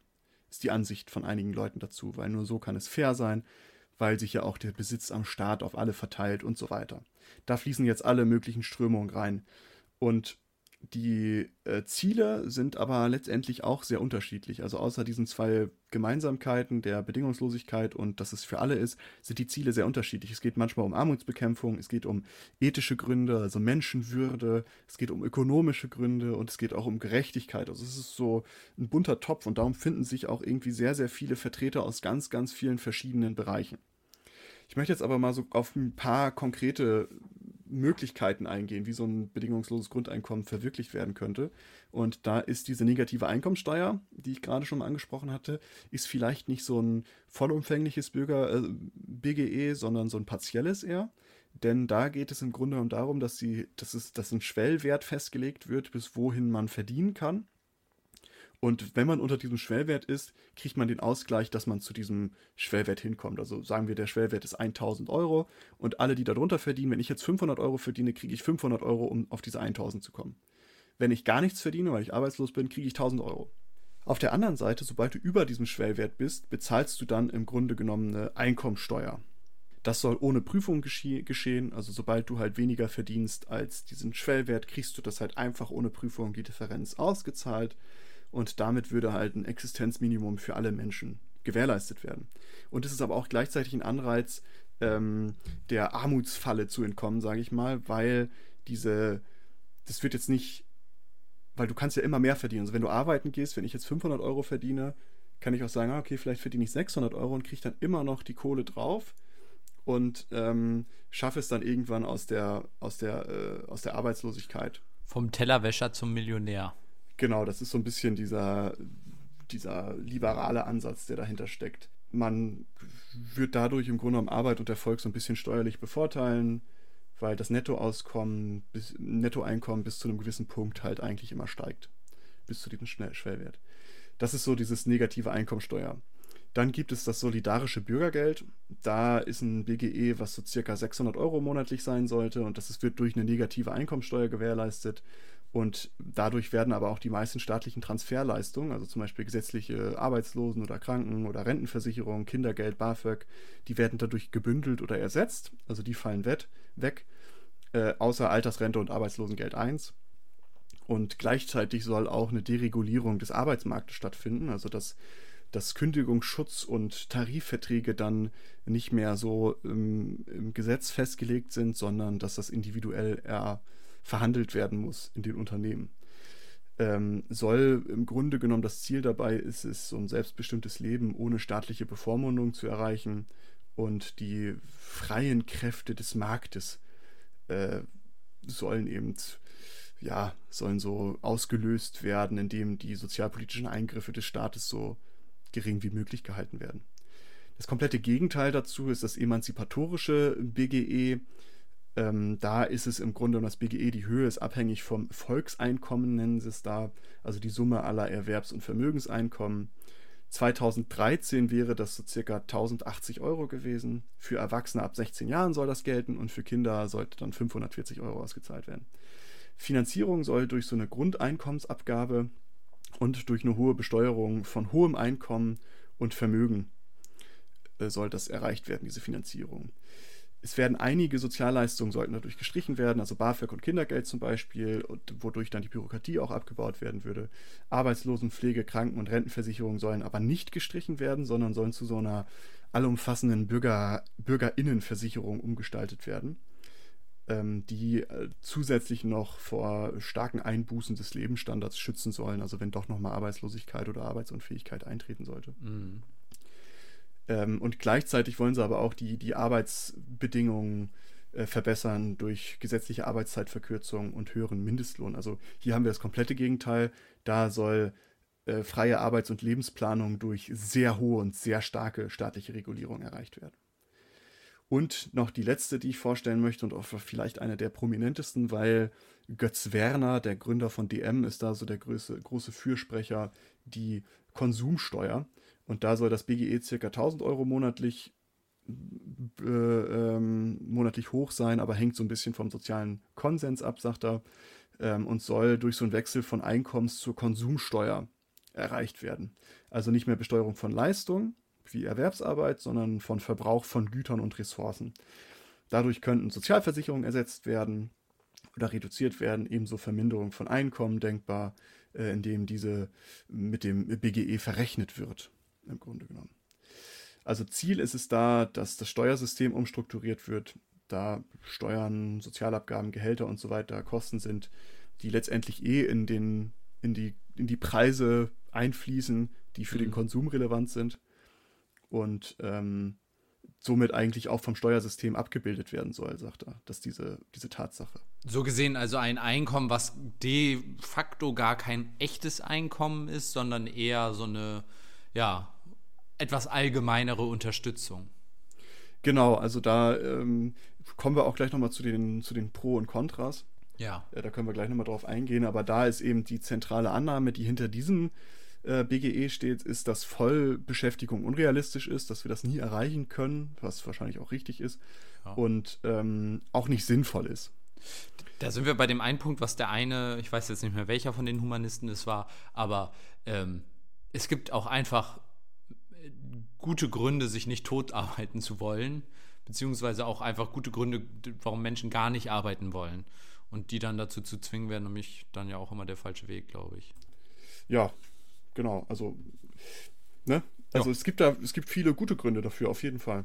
ist die Ansicht von einigen Leuten dazu, weil nur so kann es fair sein, weil sich ja auch der Besitz am Staat auf alle verteilt und so weiter. Da fließen jetzt alle möglichen Strömungen rein. Und die äh, Ziele sind aber letztendlich auch sehr unterschiedlich. Also außer diesen zwei Gemeinsamkeiten der Bedingungslosigkeit und dass es für alle ist, sind die Ziele sehr unterschiedlich. Es geht manchmal um Armutsbekämpfung, es geht um ethische Gründe, also Menschenwürde, es geht um ökonomische Gründe und es geht auch um Gerechtigkeit. Also es ist so ein bunter Topf und darum finden sich auch irgendwie sehr, sehr viele Vertreter aus ganz, ganz vielen verschiedenen Bereichen. Ich möchte jetzt aber mal so auf ein paar konkrete Möglichkeiten eingehen, wie so ein bedingungsloses Grundeinkommen verwirklicht werden könnte. Und da ist diese negative Einkommensteuer, die ich gerade schon mal angesprochen hatte, ist vielleicht nicht so ein vollumfängliches Bürger, äh, BGE, sondern so ein partielles eher. Denn da geht es im Grunde darum, dass, sie, dass, es, dass ein Schwellwert festgelegt wird, bis wohin man verdienen kann. Und wenn man unter diesem Schwellwert ist, kriegt man den Ausgleich, dass man zu diesem Schwellwert hinkommt. Also sagen wir, der Schwellwert ist 1000 Euro und alle, die darunter verdienen, wenn ich jetzt 500 Euro verdiene, kriege ich 500 Euro, um auf diese 1000 zu kommen. Wenn ich gar nichts verdiene, weil ich arbeitslos bin, kriege ich 1000 Euro. Auf der anderen Seite, sobald du über diesem Schwellwert bist, bezahlst du dann im Grunde genommen eine Einkommensteuer. Das soll ohne Prüfung gesche geschehen. Also sobald du halt weniger verdienst als diesen Schwellwert, kriegst du das halt einfach ohne Prüfung die Differenz ausgezahlt und damit würde halt ein Existenzminimum für alle Menschen gewährleistet werden. Und es ist aber auch gleichzeitig ein Anreiz, ähm, der Armutsfalle zu entkommen, sage ich mal, weil diese, das wird jetzt nicht, weil du kannst ja immer mehr verdienen. Also wenn du arbeiten gehst, wenn ich jetzt 500 Euro verdiene, kann ich auch sagen, ah, okay, vielleicht verdiene ich 600 Euro und kriege dann immer noch die Kohle drauf und ähm, schaffe es dann irgendwann aus der, aus der, äh, aus der Arbeitslosigkeit.
Vom Tellerwäscher zum Millionär.
Genau, das ist so ein bisschen dieser, dieser liberale Ansatz, der dahinter steckt. Man wird dadurch im Grunde genommen Arbeit und Erfolg so ein bisschen steuerlich bevorteilen, weil das Nettoauskommen, bis, Nettoeinkommen bis zu einem gewissen Punkt halt eigentlich immer steigt. Bis zu diesem Schwellwert. Das ist so dieses negative Einkommensteuer. Dann gibt es das solidarische Bürgergeld. Da ist ein BGE, was so circa 600 Euro monatlich sein sollte und das wird durch eine negative Einkommensteuer gewährleistet. Und dadurch werden aber auch die meisten staatlichen Transferleistungen, also zum Beispiel gesetzliche Arbeitslosen- oder Kranken- oder Rentenversicherung, Kindergeld, BAföG, die werden dadurch gebündelt oder ersetzt. Also die fallen weg, äh, außer Altersrente und Arbeitslosengeld 1. Und gleichzeitig soll auch eine Deregulierung des Arbeitsmarktes stattfinden, also dass, dass Kündigungsschutz und Tarifverträge dann nicht mehr so im, im Gesetz festgelegt sind, sondern dass das individuell eher verhandelt werden muss in den Unternehmen. Ähm, soll im Grunde genommen das Ziel dabei ist es, so ein selbstbestimmtes Leben ohne staatliche Bevormundung zu erreichen und die freien Kräfte des Marktes äh, sollen eben ja sollen so ausgelöst werden, indem die sozialpolitischen Eingriffe des Staates so gering wie möglich gehalten werden. Das komplette Gegenteil dazu ist das emanzipatorische BGE, ähm, da ist es im Grunde um das BGE, die Höhe ist abhängig vom Volkseinkommen, nennen sie es da, also die Summe aller Erwerbs- und Vermögenseinkommen. 2013 wäre das so circa 1080 Euro gewesen. Für Erwachsene ab 16 Jahren soll das gelten und für Kinder sollte dann 540 Euro ausgezahlt werden. Finanzierung soll durch so eine Grundeinkommensabgabe und durch eine hohe Besteuerung von hohem Einkommen und Vermögen äh, soll das erreicht werden, diese Finanzierung es werden einige Sozialleistungen sollten dadurch gestrichen werden, also BAföG und Kindergeld zum Beispiel, wodurch dann die Bürokratie auch abgebaut werden würde. Arbeitslosenpflege, Kranken- und Rentenversicherung sollen aber nicht gestrichen werden, sondern sollen zu so einer allumfassenden Bürger, Bürgerinnenversicherung umgestaltet werden. ähm, die äh, zusätzlich noch vor starken Einbußen des Lebensstandards schützen sollen, also wenn doch nochmal Arbeitslosigkeit oder Arbeitsunfähigkeit eintreten sollte. Mhm. Ähm, und gleichzeitig wollen sie aber auch die, die Arbeitsbedingungen äh, verbessern durch gesetzliche Arbeitszeitverkürzung und höheren Mindestlohn. Also hier haben wir das komplette Gegenteil. Da soll äh, freie Arbeits- und Lebensplanung durch sehr hohe und sehr starke staatliche Regulierung erreicht werden. Und noch die letzte, die ich vorstellen möchte und auch vielleicht eine der prominentesten, weil Götz Werner, der Gründer von DM, ist da so der große, große Fürsprecher, die Konsumsteuer. Und da soll das BGE ca. 1000 Euro monatlich, äh, ähm, monatlich hoch sein, aber hängt so ein bisschen vom sozialen Konsens ab, sagt er, ähm, und soll durch so einen Wechsel von Einkommens zur Konsumsteuer erreicht werden. Also nicht mehr Besteuerung von Leistung wie Erwerbsarbeit, sondern von Verbrauch von Gütern und Ressourcen. Dadurch könnten Sozialversicherungen ersetzt werden oder reduziert werden, ebenso Verminderung von Einkommen denkbar, äh, indem diese mit dem BGE verrechnet wird, im Grunde genommen. Also Ziel ist es da, dass das Steuersystem umstrukturiert wird, da Steuern, Sozialabgaben, Gehälter und so weiter Kosten sind, die letztendlich eh in, den, in, die, in die Preise einfließen, die für mhm. den Konsum relevant sind und ähm, somit eigentlich auch vom Steuersystem abgebildet werden soll, sagt er, dass diese, diese Tatsache.
So gesehen also ein Einkommen, was de facto gar kein echtes Einkommen ist, sondern eher so eine, ja, etwas allgemeinere Unterstützung.
Genau, also da ähm, kommen wir auch gleich nochmal zu den, zu den Pro und Kontras.
Ja.
ja. Da können wir gleich nochmal drauf eingehen, aber da ist eben die zentrale Annahme, die hinter diesem äh, BGE steht, ist, dass Vollbeschäftigung unrealistisch ist, dass wir das nie erreichen können, was wahrscheinlich auch richtig ist ja. und ähm, auch nicht sinnvoll ist.
Da sind wir bei dem einen Punkt, was der eine, ich weiß jetzt nicht mehr welcher von den Humanisten es war, aber ähm, es gibt auch einfach gute Gründe, sich nicht tot arbeiten zu wollen, beziehungsweise auch einfach gute Gründe, warum Menschen gar nicht arbeiten wollen. Und die dann dazu zu zwingen, wäre nämlich dann ja auch immer der falsche Weg, glaube ich.
Ja, genau. Also, ne? Also ja. es gibt da, es gibt viele gute Gründe dafür, auf jeden Fall.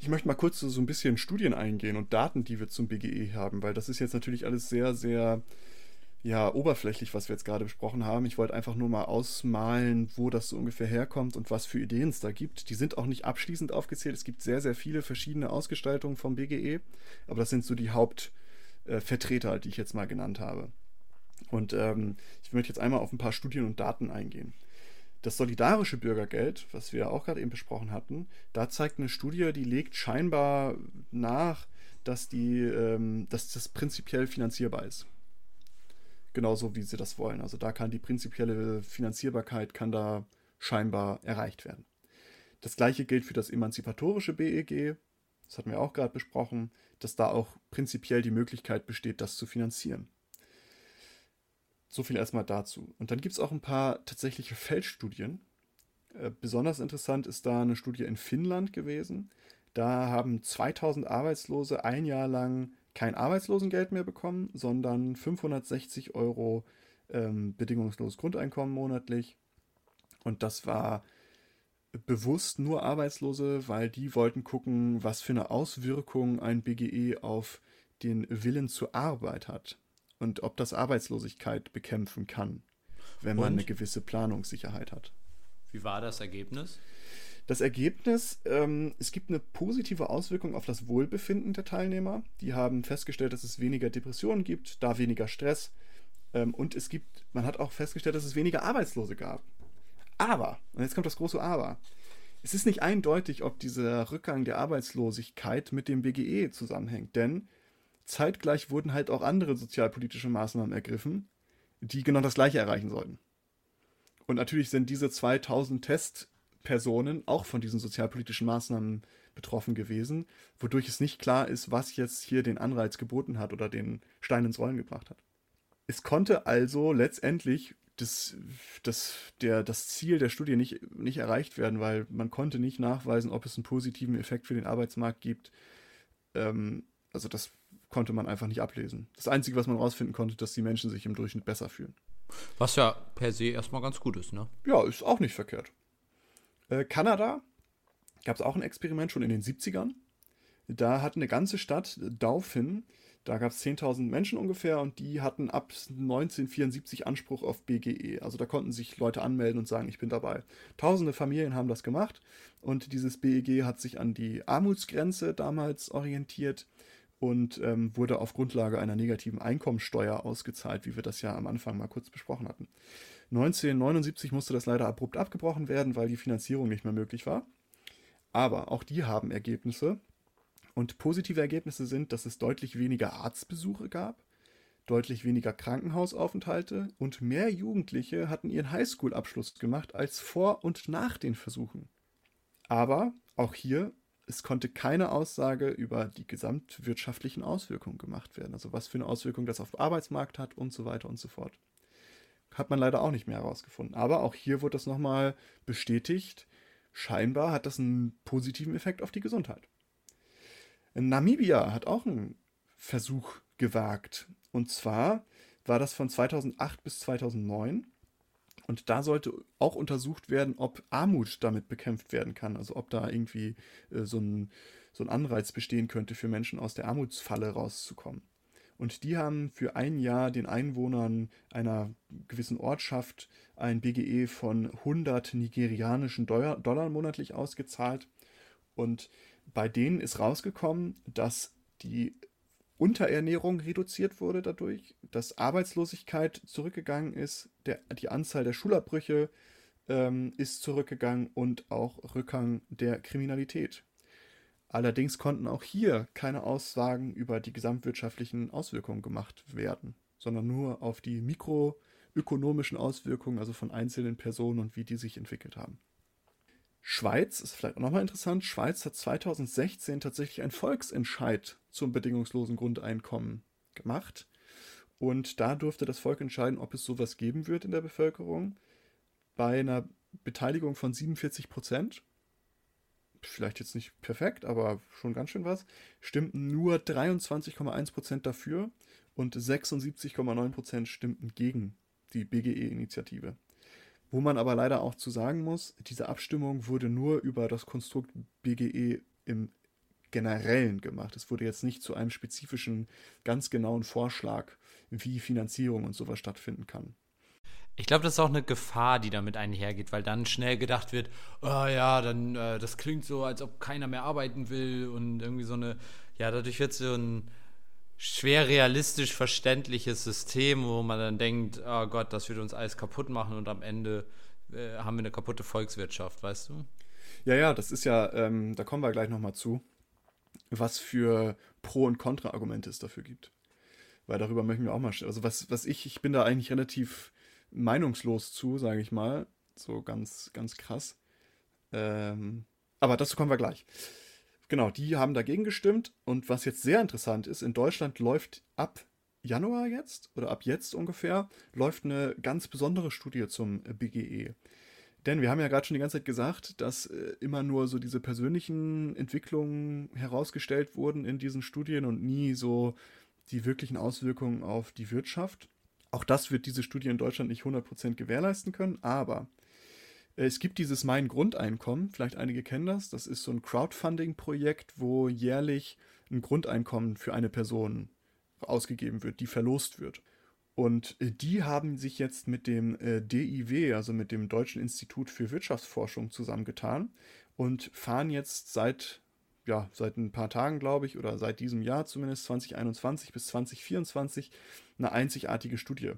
Ich möchte mal kurz so ein bisschen Studien eingehen und Daten, die wir zum BGE haben, weil das ist jetzt natürlich alles sehr, sehr ja, oberflächlich, was wir jetzt gerade besprochen haben. Ich wollte einfach nur mal ausmalen, wo das so ungefähr herkommt und was für Ideen es da gibt. Die sind auch nicht abschließend aufgezählt. Es gibt sehr, sehr viele verschiedene Ausgestaltungen vom BGE, aber das sind so die Hauptvertreter, äh, die ich jetzt mal genannt habe. Und ähm, ich möchte jetzt einmal auf ein paar Studien und Daten eingehen. Das solidarische Bürgergeld, was wir auch gerade eben besprochen hatten, da zeigt eine Studie, die legt scheinbar nach, dass, die, ähm, dass das prinzipiell finanzierbar ist. Genauso wie sie das wollen. Also da kann die prinzipielle Finanzierbarkeit kann da scheinbar erreicht werden. Das gleiche gilt für das emanzipatorische BEG, das hatten wir auch gerade besprochen, dass da auch prinzipiell die Möglichkeit besteht, das zu finanzieren. So viel erstmal dazu. Und dann gibt es auch ein paar tatsächliche Feldstudien. Äh, besonders interessant ist da eine Studie in Finnland gewesen. Da haben 2000 Arbeitslose ein Jahr lang kein Arbeitslosengeld mehr bekommen, sondern 560 Euro ähm, bedingungsloses Grundeinkommen monatlich. Und das war bewusst nur Arbeitslose, weil die wollten gucken, was für eine Auswirkung ein BGE auf den Willen zur Arbeit hat und ob das Arbeitslosigkeit bekämpfen kann, wenn man und? eine gewisse Planungssicherheit hat.
Wie war das Ergebnis?
Das Ergebnis, ähm, es gibt eine positive Auswirkung auf das Wohlbefinden der Teilnehmer. Die haben festgestellt, dass es weniger Depressionen gibt, da weniger Stress. Ähm, und es gibt, man hat auch festgestellt, dass es weniger Arbeitslose gab. Aber, und jetzt kommt das große Aber, es ist nicht eindeutig, ob dieser Rückgang der Arbeitslosigkeit mit dem BGE zusammenhängt. Denn zeitgleich wurden halt auch andere sozialpolitische Maßnahmen ergriffen, die genau das Gleiche erreichen sollten. Und natürlich sind diese 2000 Testpersonen auch von diesen sozialpolitischen Maßnahmen betroffen gewesen, wodurch es nicht klar ist, was jetzt hier den Anreiz geboten hat oder den Stein ins Rollen gebracht hat. Es konnte also letztendlich das, das, der, das Ziel der Studie nicht, nicht erreicht werden, weil man konnte nicht nachweisen, ob es einen positiven Effekt für den Arbeitsmarkt gibt. Ähm, also das konnte man einfach nicht ablesen. Das Einzige, was man rausfinden konnte, dass die Menschen sich im Durchschnitt besser fühlen.
Was ja per se erstmal ganz gut ist, ne?
Ja, ist auch nicht verkehrt. Äh, Kanada gab es auch ein Experiment schon in den 70ern. Da hat eine ganze Stadt, Dauphin, da gab es 10.000 Menschen ungefähr und die hatten ab 1974 Anspruch auf BGE. Also da konnten sich Leute anmelden und sagen, ich bin dabei. Tausende Familien haben das gemacht und dieses BEG hat sich an die Armutsgrenze damals orientiert und ähm, wurde auf Grundlage einer negativen Einkommensteuer ausgezahlt, wie wir das ja am Anfang mal kurz besprochen hatten. 1979 musste das leider abrupt abgebrochen werden, weil die Finanzierung nicht mehr möglich war. Aber auch die haben Ergebnisse. Und positive Ergebnisse sind, dass es deutlich weniger Arztbesuche gab, deutlich weniger Krankenhausaufenthalte und mehr Jugendliche hatten ihren Highschool-Abschluss gemacht als vor und nach den Versuchen. Aber auch hier, es konnte keine Aussage über die gesamtwirtschaftlichen Auswirkungen gemacht werden. Also was für eine Auswirkung das auf den Arbeitsmarkt hat und so weiter und so fort. Hat man leider auch nicht mehr herausgefunden. Aber auch hier wurde das nochmal bestätigt. Scheinbar hat das einen positiven Effekt auf die Gesundheit. Namibia hat auch einen Versuch gewagt. Und zwar war das von 2008 bis 2009. Und da sollte auch untersucht werden, ob Armut damit bekämpft werden kann. Also ob da irgendwie äh, so, ein, so ein Anreiz bestehen könnte für Menschen aus der Armutsfalle rauszukommen. Und die haben für ein Jahr den Einwohnern einer gewissen Ortschaft ein BGE von 100 nigerianischen Dollar monatlich ausgezahlt. Und bei denen ist rausgekommen, dass die Unterernährung reduziert wurde dadurch, dass Arbeitslosigkeit zurückgegangen ist, der, die Anzahl der Schulabbrüche ähm, ist zurückgegangen und auch Rückgang der Kriminalität. Allerdings konnten auch hier keine Aussagen über die gesamtwirtschaftlichen Auswirkungen gemacht werden, sondern nur auf die mikroökonomischen Auswirkungen, also von einzelnen Personen und wie die sich entwickelt haben. Schweiz ist vielleicht auch nochmal interessant. Schweiz hat 2016 tatsächlich einen Volksentscheid zum bedingungslosen Grundeinkommen gemacht. Und da durfte das Volk entscheiden, ob es sowas geben wird in der Bevölkerung. Bei einer Beteiligung von 47 Prozent, vielleicht jetzt nicht perfekt, aber schon ganz schön was, stimmten nur 23,1 Prozent dafür und 76,9 Prozent stimmten gegen die BGE-Initiative. Wo man aber leider auch zu sagen muss, diese Abstimmung wurde nur über das Konstrukt BGE im Generellen gemacht. Es wurde jetzt nicht zu einem spezifischen, ganz genauen Vorschlag, wie Finanzierung und sowas stattfinden kann.
Ich glaube, das ist auch eine Gefahr, die damit einhergeht, weil dann schnell gedacht wird, oh ja, dann äh, das klingt so, als ob keiner mehr arbeiten will und irgendwie so eine, ja, dadurch wird so ein schwer realistisch verständliches System, wo man dann denkt, oh Gott, das wird uns alles kaputt machen und am Ende äh, haben wir eine kaputte Volkswirtschaft, weißt du?
Ja, ja, das ist ja, ähm, da kommen wir gleich nochmal zu, was für Pro- und Kontra-Argumente es dafür gibt. Weil darüber möchten wir auch mal, also was, was ich, ich bin da eigentlich relativ meinungslos zu, sage ich mal, so ganz, ganz krass. Ähm, aber dazu kommen wir gleich. Genau, die haben dagegen gestimmt. Und was jetzt sehr interessant ist, in Deutschland läuft ab Januar jetzt oder ab jetzt ungefähr läuft eine ganz besondere Studie zum BGE. Denn wir haben ja gerade schon die ganze Zeit gesagt, dass äh, immer nur so diese persönlichen Entwicklungen herausgestellt wurden in diesen Studien und nie so die wirklichen Auswirkungen auf die Wirtschaft. Auch das wird diese Studie in Deutschland nicht 100% gewährleisten können, aber es gibt dieses Mein Grundeinkommen, vielleicht einige kennen das. Das ist so ein Crowdfunding-Projekt, wo jährlich ein Grundeinkommen für eine Person ausgegeben wird, die verlost wird. Und äh, die haben sich jetzt mit dem äh, DIW, also mit dem Deutschen Institut für Wirtschaftsforschung, zusammengetan und fahren jetzt seit, ja, seit ein paar Tagen, glaube ich, oder seit diesem Jahr zumindest 2021 bis 2024 eine einzigartige Studie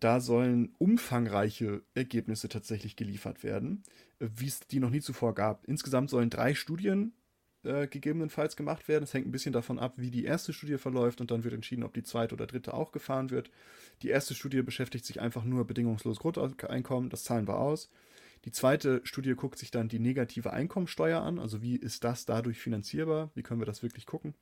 da sollen umfangreiche Ergebnisse tatsächlich geliefert werden, wie es die noch nie zuvor gab. Insgesamt sollen drei Studien äh, gegebenenfalls gemacht werden. Es hängt ein bisschen davon ab, wie die erste Studie verläuft und dann wird entschieden, ob die zweite oder dritte auch gefahren wird. Die erste Studie beschäftigt sich einfach nur bedingungslos Grundeinkommen, das zahlen wir aus. Die zweite Studie guckt sich dann die negative Einkommensteuer an, also wie ist das dadurch finanzierbar, wie können wir das wirklich gucken.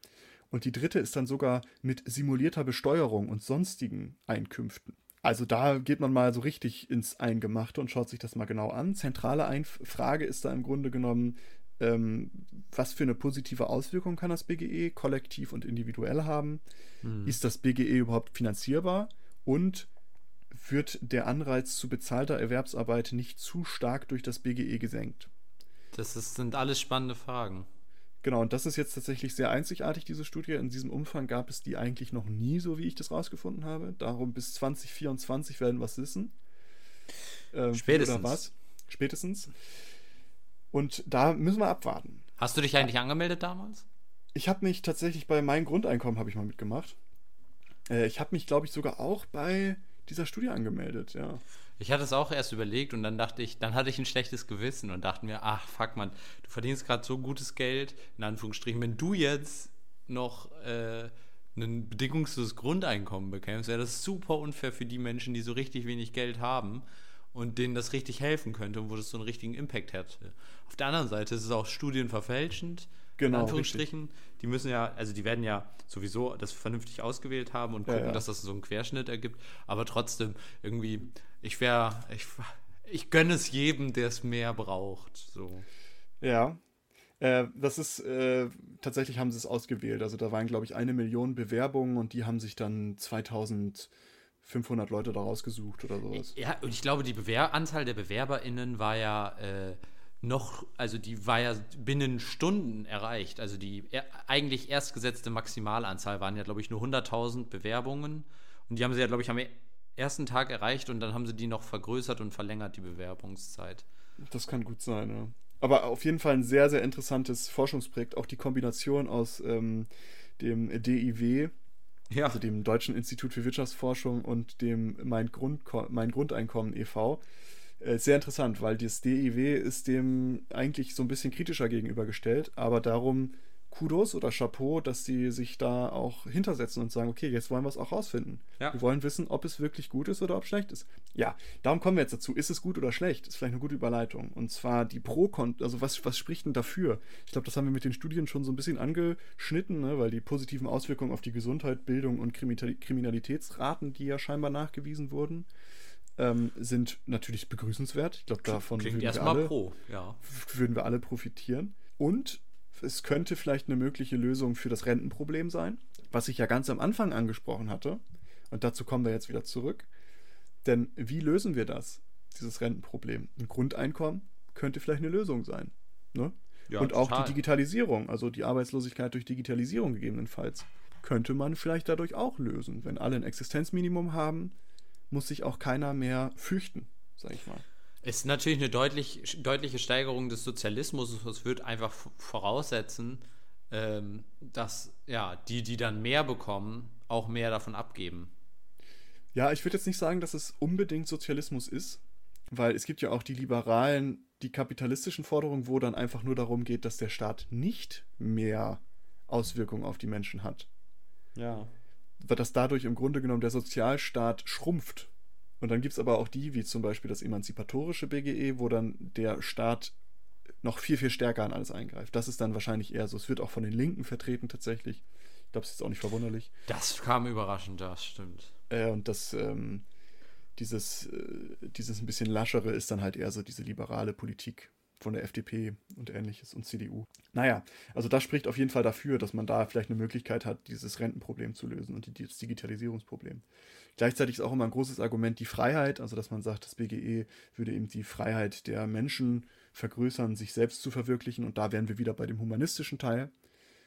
Und die dritte ist dann sogar mit simulierter Besteuerung und sonstigen Einkünften. Also da geht man mal so richtig ins Eingemachte und schaut sich das mal genau an. Zentrale Einf Frage ist da im Grunde genommen, ähm, was für eine positive Auswirkung kann das BGE kollektiv und individuell haben? Hm. Ist das BGE überhaupt finanzierbar? Und wird der Anreiz zu bezahlter Erwerbsarbeit nicht zu stark durch das BGE gesenkt?
Das ist, sind alles spannende Fragen.
Genau, und das ist jetzt tatsächlich sehr einzigartig, diese Studie. In diesem Umfang gab es die eigentlich noch nie, so wie ich das rausgefunden habe. Darum bis 2024 werden wir es wissen.
Äh, Spätestens.
Oder was? Spätestens. Und da müssen wir abwarten.
Hast du dich eigentlich angemeldet damals?
Ich habe mich tatsächlich bei meinem Grundeinkommen habe ich mal mitgemacht. Äh, ich habe mich, glaube ich, sogar auch bei dieser Studie angemeldet, ja.
Ich hatte es auch erst überlegt und dann dachte ich, dann hatte ich ein schlechtes Gewissen und dachte mir, ach fuck man, du verdienst gerade so gutes Geld, in Anführungsstrichen, wenn du jetzt noch äh, ein bedingungsloses Grundeinkommen bekämst, wäre das super unfair für die Menschen, die so richtig wenig Geld haben und denen das richtig helfen könnte und wo das so einen richtigen Impact hätte. Auf der anderen Seite ist es auch studienverfälschend, genau, in Anführungsstrichen. Richtig. Die müssen ja, also die werden ja sowieso das vernünftig ausgewählt haben und gucken, ja, ja. dass das so einen Querschnitt ergibt. Aber trotzdem, irgendwie, ich wäre, ich, ich gönne es jedem, der es mehr braucht. So.
Ja. Äh, das ist, äh, tatsächlich haben sie es ausgewählt. Also da waren, glaube ich, eine Million Bewerbungen und die haben sich dann 2500 Leute da rausgesucht oder sowas.
Ja, und ich glaube, die Bewer Anzahl der BewerberInnen war ja äh, noch, also die war ja binnen Stunden erreicht. Also die er, eigentlich erstgesetzte Maximalanzahl waren ja, glaube ich, nur 100.000 Bewerbungen. Und die haben sie ja, glaube ich, am ersten Tag erreicht und dann haben sie die noch vergrößert und verlängert, die Bewerbungszeit.
Das kann gut sein, ja. Aber auf jeden Fall ein sehr, sehr interessantes Forschungsprojekt. Auch die Kombination aus ähm, dem DIW, ja. also dem Deutschen Institut für Wirtschaftsforschung und dem Mein, Grund, mein Grundeinkommen e.V., äh, sehr interessant, weil das DIW ist dem eigentlich so ein bisschen kritischer gegenübergestellt, aber darum Kudos oder Chapeau, dass sie sich da auch hintersetzen und sagen, okay, jetzt wollen wir es auch rausfinden. Ja. Wir wollen wissen, ob es wirklich gut ist oder ob es schlecht ist. Ja, darum kommen wir jetzt dazu. Ist es gut oder schlecht? Ist vielleicht eine gute Überleitung. Und zwar die pro also was, was spricht denn dafür? Ich glaube, das haben wir mit den Studien schon so ein bisschen angeschnitten, ne? weil die positiven Auswirkungen auf die Gesundheit, Bildung und Kriminalitätsraten, die ja scheinbar nachgewiesen wurden, ähm, sind natürlich begrüßenswert. Ich glaube, davon
Klingt würden, wir alle, pro, ja.
würden wir alle profitieren. Und es könnte vielleicht eine mögliche Lösung für das Rentenproblem sein, was ich ja ganz am Anfang angesprochen hatte. Und dazu kommen wir jetzt wieder zurück. Denn wie lösen wir das, dieses Rentenproblem? Ein Grundeinkommen könnte vielleicht eine Lösung sein. Ne? Ja, und auch total. die Digitalisierung, also die Arbeitslosigkeit durch Digitalisierung gegebenenfalls, könnte man vielleicht dadurch auch lösen. Wenn alle ein Existenzminimum haben, muss sich auch keiner mehr fürchten, sag ich mal.
Ist natürlich eine deutlich, deutliche Steigerung des Sozialismus. Es wird einfach voraussetzen, ähm, dass ja, die, die dann mehr bekommen, auch mehr davon abgeben.
Ja, ich würde jetzt nicht sagen, dass es unbedingt Sozialismus ist, weil es gibt ja auch die liberalen, die kapitalistischen Forderungen, wo dann einfach nur darum geht, dass der Staat nicht mehr Auswirkungen auf die Menschen hat.
Ja
dass dadurch im Grunde genommen der Sozialstaat schrumpft. Und dann gibt es aber auch die, wie zum Beispiel das emanzipatorische BGE, wo dann der Staat noch viel, viel stärker an alles eingreift. Das ist dann wahrscheinlich eher so. Es wird auch von den Linken vertreten tatsächlich. Ich glaube, es ist auch nicht verwunderlich.
Das kam überraschend, das stimmt.
Äh, und das, ähm, dieses, äh, dieses ein bisschen laschere ist dann halt eher so diese liberale Politik von der FDP und ähnliches und CDU. Naja, also das spricht auf jeden Fall dafür, dass man da vielleicht eine Möglichkeit hat, dieses Rentenproblem zu lösen und das Digitalisierungsproblem. Gleichzeitig ist auch immer ein großes Argument die Freiheit, also dass man sagt, das BGE würde eben die Freiheit der Menschen vergrößern, sich selbst zu verwirklichen und da wären wir wieder bei dem humanistischen Teil.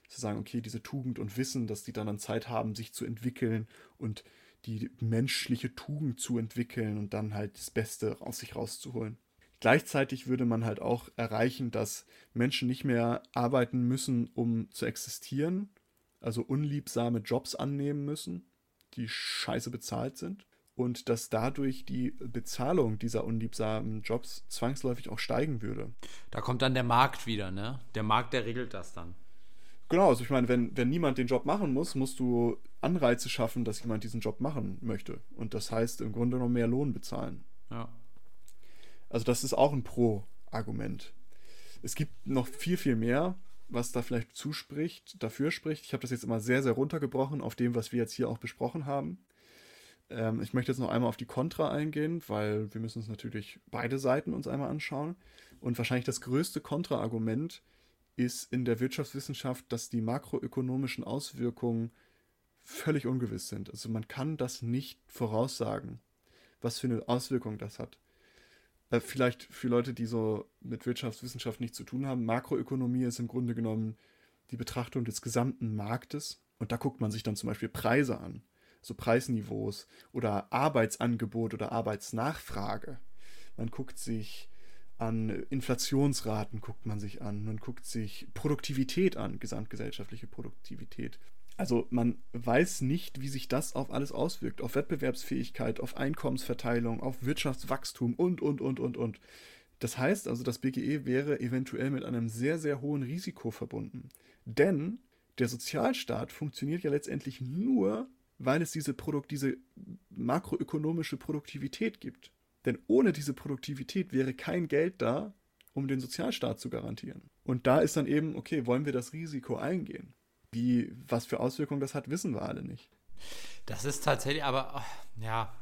Zu sagen, okay, diese Tugend und Wissen, dass die dann, dann Zeit haben, sich zu entwickeln und die menschliche Tugend zu entwickeln und dann halt das Beste aus sich rauszuholen. Gleichzeitig würde man halt auch erreichen, dass Menschen nicht mehr arbeiten müssen, um zu existieren, also unliebsame Jobs annehmen müssen, die scheiße bezahlt sind. Und dass dadurch die Bezahlung dieser unliebsamen Jobs zwangsläufig auch steigen würde.
Da kommt dann der Markt wieder, ne? Der Markt, der regelt das dann.
Genau, also ich meine, wenn, wenn niemand den Job machen muss, musst du Anreize schaffen, dass jemand diesen Job machen möchte. Und das heißt im Grunde noch mehr Lohn bezahlen.
Ja.
Also das ist auch ein Pro-Argument. Es gibt noch viel, viel mehr, was da vielleicht zuspricht, dafür spricht. Ich habe das jetzt immer sehr, sehr runtergebrochen auf dem, was wir jetzt hier auch besprochen haben. Ähm, ich möchte jetzt noch einmal auf die Kontra eingehen, weil wir müssen uns natürlich beide Seiten uns einmal anschauen. Und wahrscheinlich das größte Kontraargument ist in der Wirtschaftswissenschaft, dass die makroökonomischen Auswirkungen völlig ungewiss sind. Also man kann das nicht voraussagen, was für eine Auswirkung das hat. Äh, vielleicht für Leute, die so mit Wirtschaftswissenschaft nichts zu tun haben, Makroökonomie ist im Grunde genommen die Betrachtung des gesamten Marktes. Und da guckt man sich dann zum Beispiel Preise an, so Preisniveaus oder Arbeitsangebot oder Arbeitsnachfrage. Man guckt sich an Inflationsraten, guckt man sich an. Man guckt sich Produktivität an, gesamtgesellschaftliche Produktivität. Also man weiß nicht, wie sich das auf alles auswirkt, auf Wettbewerbsfähigkeit, auf Einkommensverteilung, auf Wirtschaftswachstum und, und, und, und, und. Das heißt also, das BGE wäre eventuell mit einem sehr, sehr hohen Risiko verbunden. Denn der Sozialstaat funktioniert ja letztendlich nur, weil es diese, Produkt, diese makroökonomische Produktivität gibt. Denn ohne diese Produktivität wäre kein Geld da, um den Sozialstaat zu garantieren. Und da ist dann eben, okay, wollen wir das Risiko eingehen? Wie, was für Auswirkungen das hat, wissen wir alle nicht.
Das ist tatsächlich, aber oh, ja.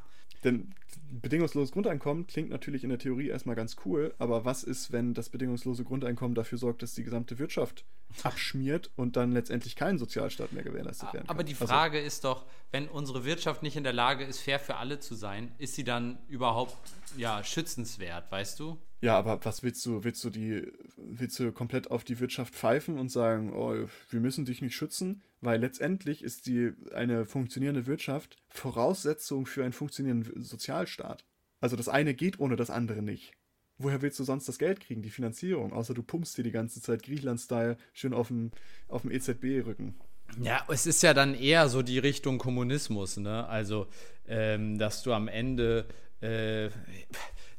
Denn bedingungsloses Grundeinkommen klingt natürlich in der Theorie erstmal ganz cool, aber was ist, wenn das bedingungslose Grundeinkommen dafür sorgt, dass die gesamte Wirtschaft (laughs) abschmiert und dann letztendlich kein Sozialstaat mehr gewährleistet werden kann?
Aber die also Frage also, ist doch, wenn unsere Wirtschaft nicht in der Lage ist, fair für alle zu sein, ist sie dann überhaupt ja, schützenswert, weißt du?
Ja, aber was willst du? Willst du die, willst du komplett auf die Wirtschaft pfeifen und sagen, oh, wir müssen dich nicht schützen? Weil letztendlich ist die eine funktionierende Wirtschaft Voraussetzung für einen funktionierenden Sozialstaat. Also das eine geht ohne das andere nicht. Woher willst du sonst das Geld kriegen, die Finanzierung? Außer du pumpst dir die ganze Zeit Griechenland-Style schön auf dem, auf dem EZB-Rücken.
Ja, es ist ja dann eher so die Richtung Kommunismus, ne? Also, ähm, dass du am Ende äh,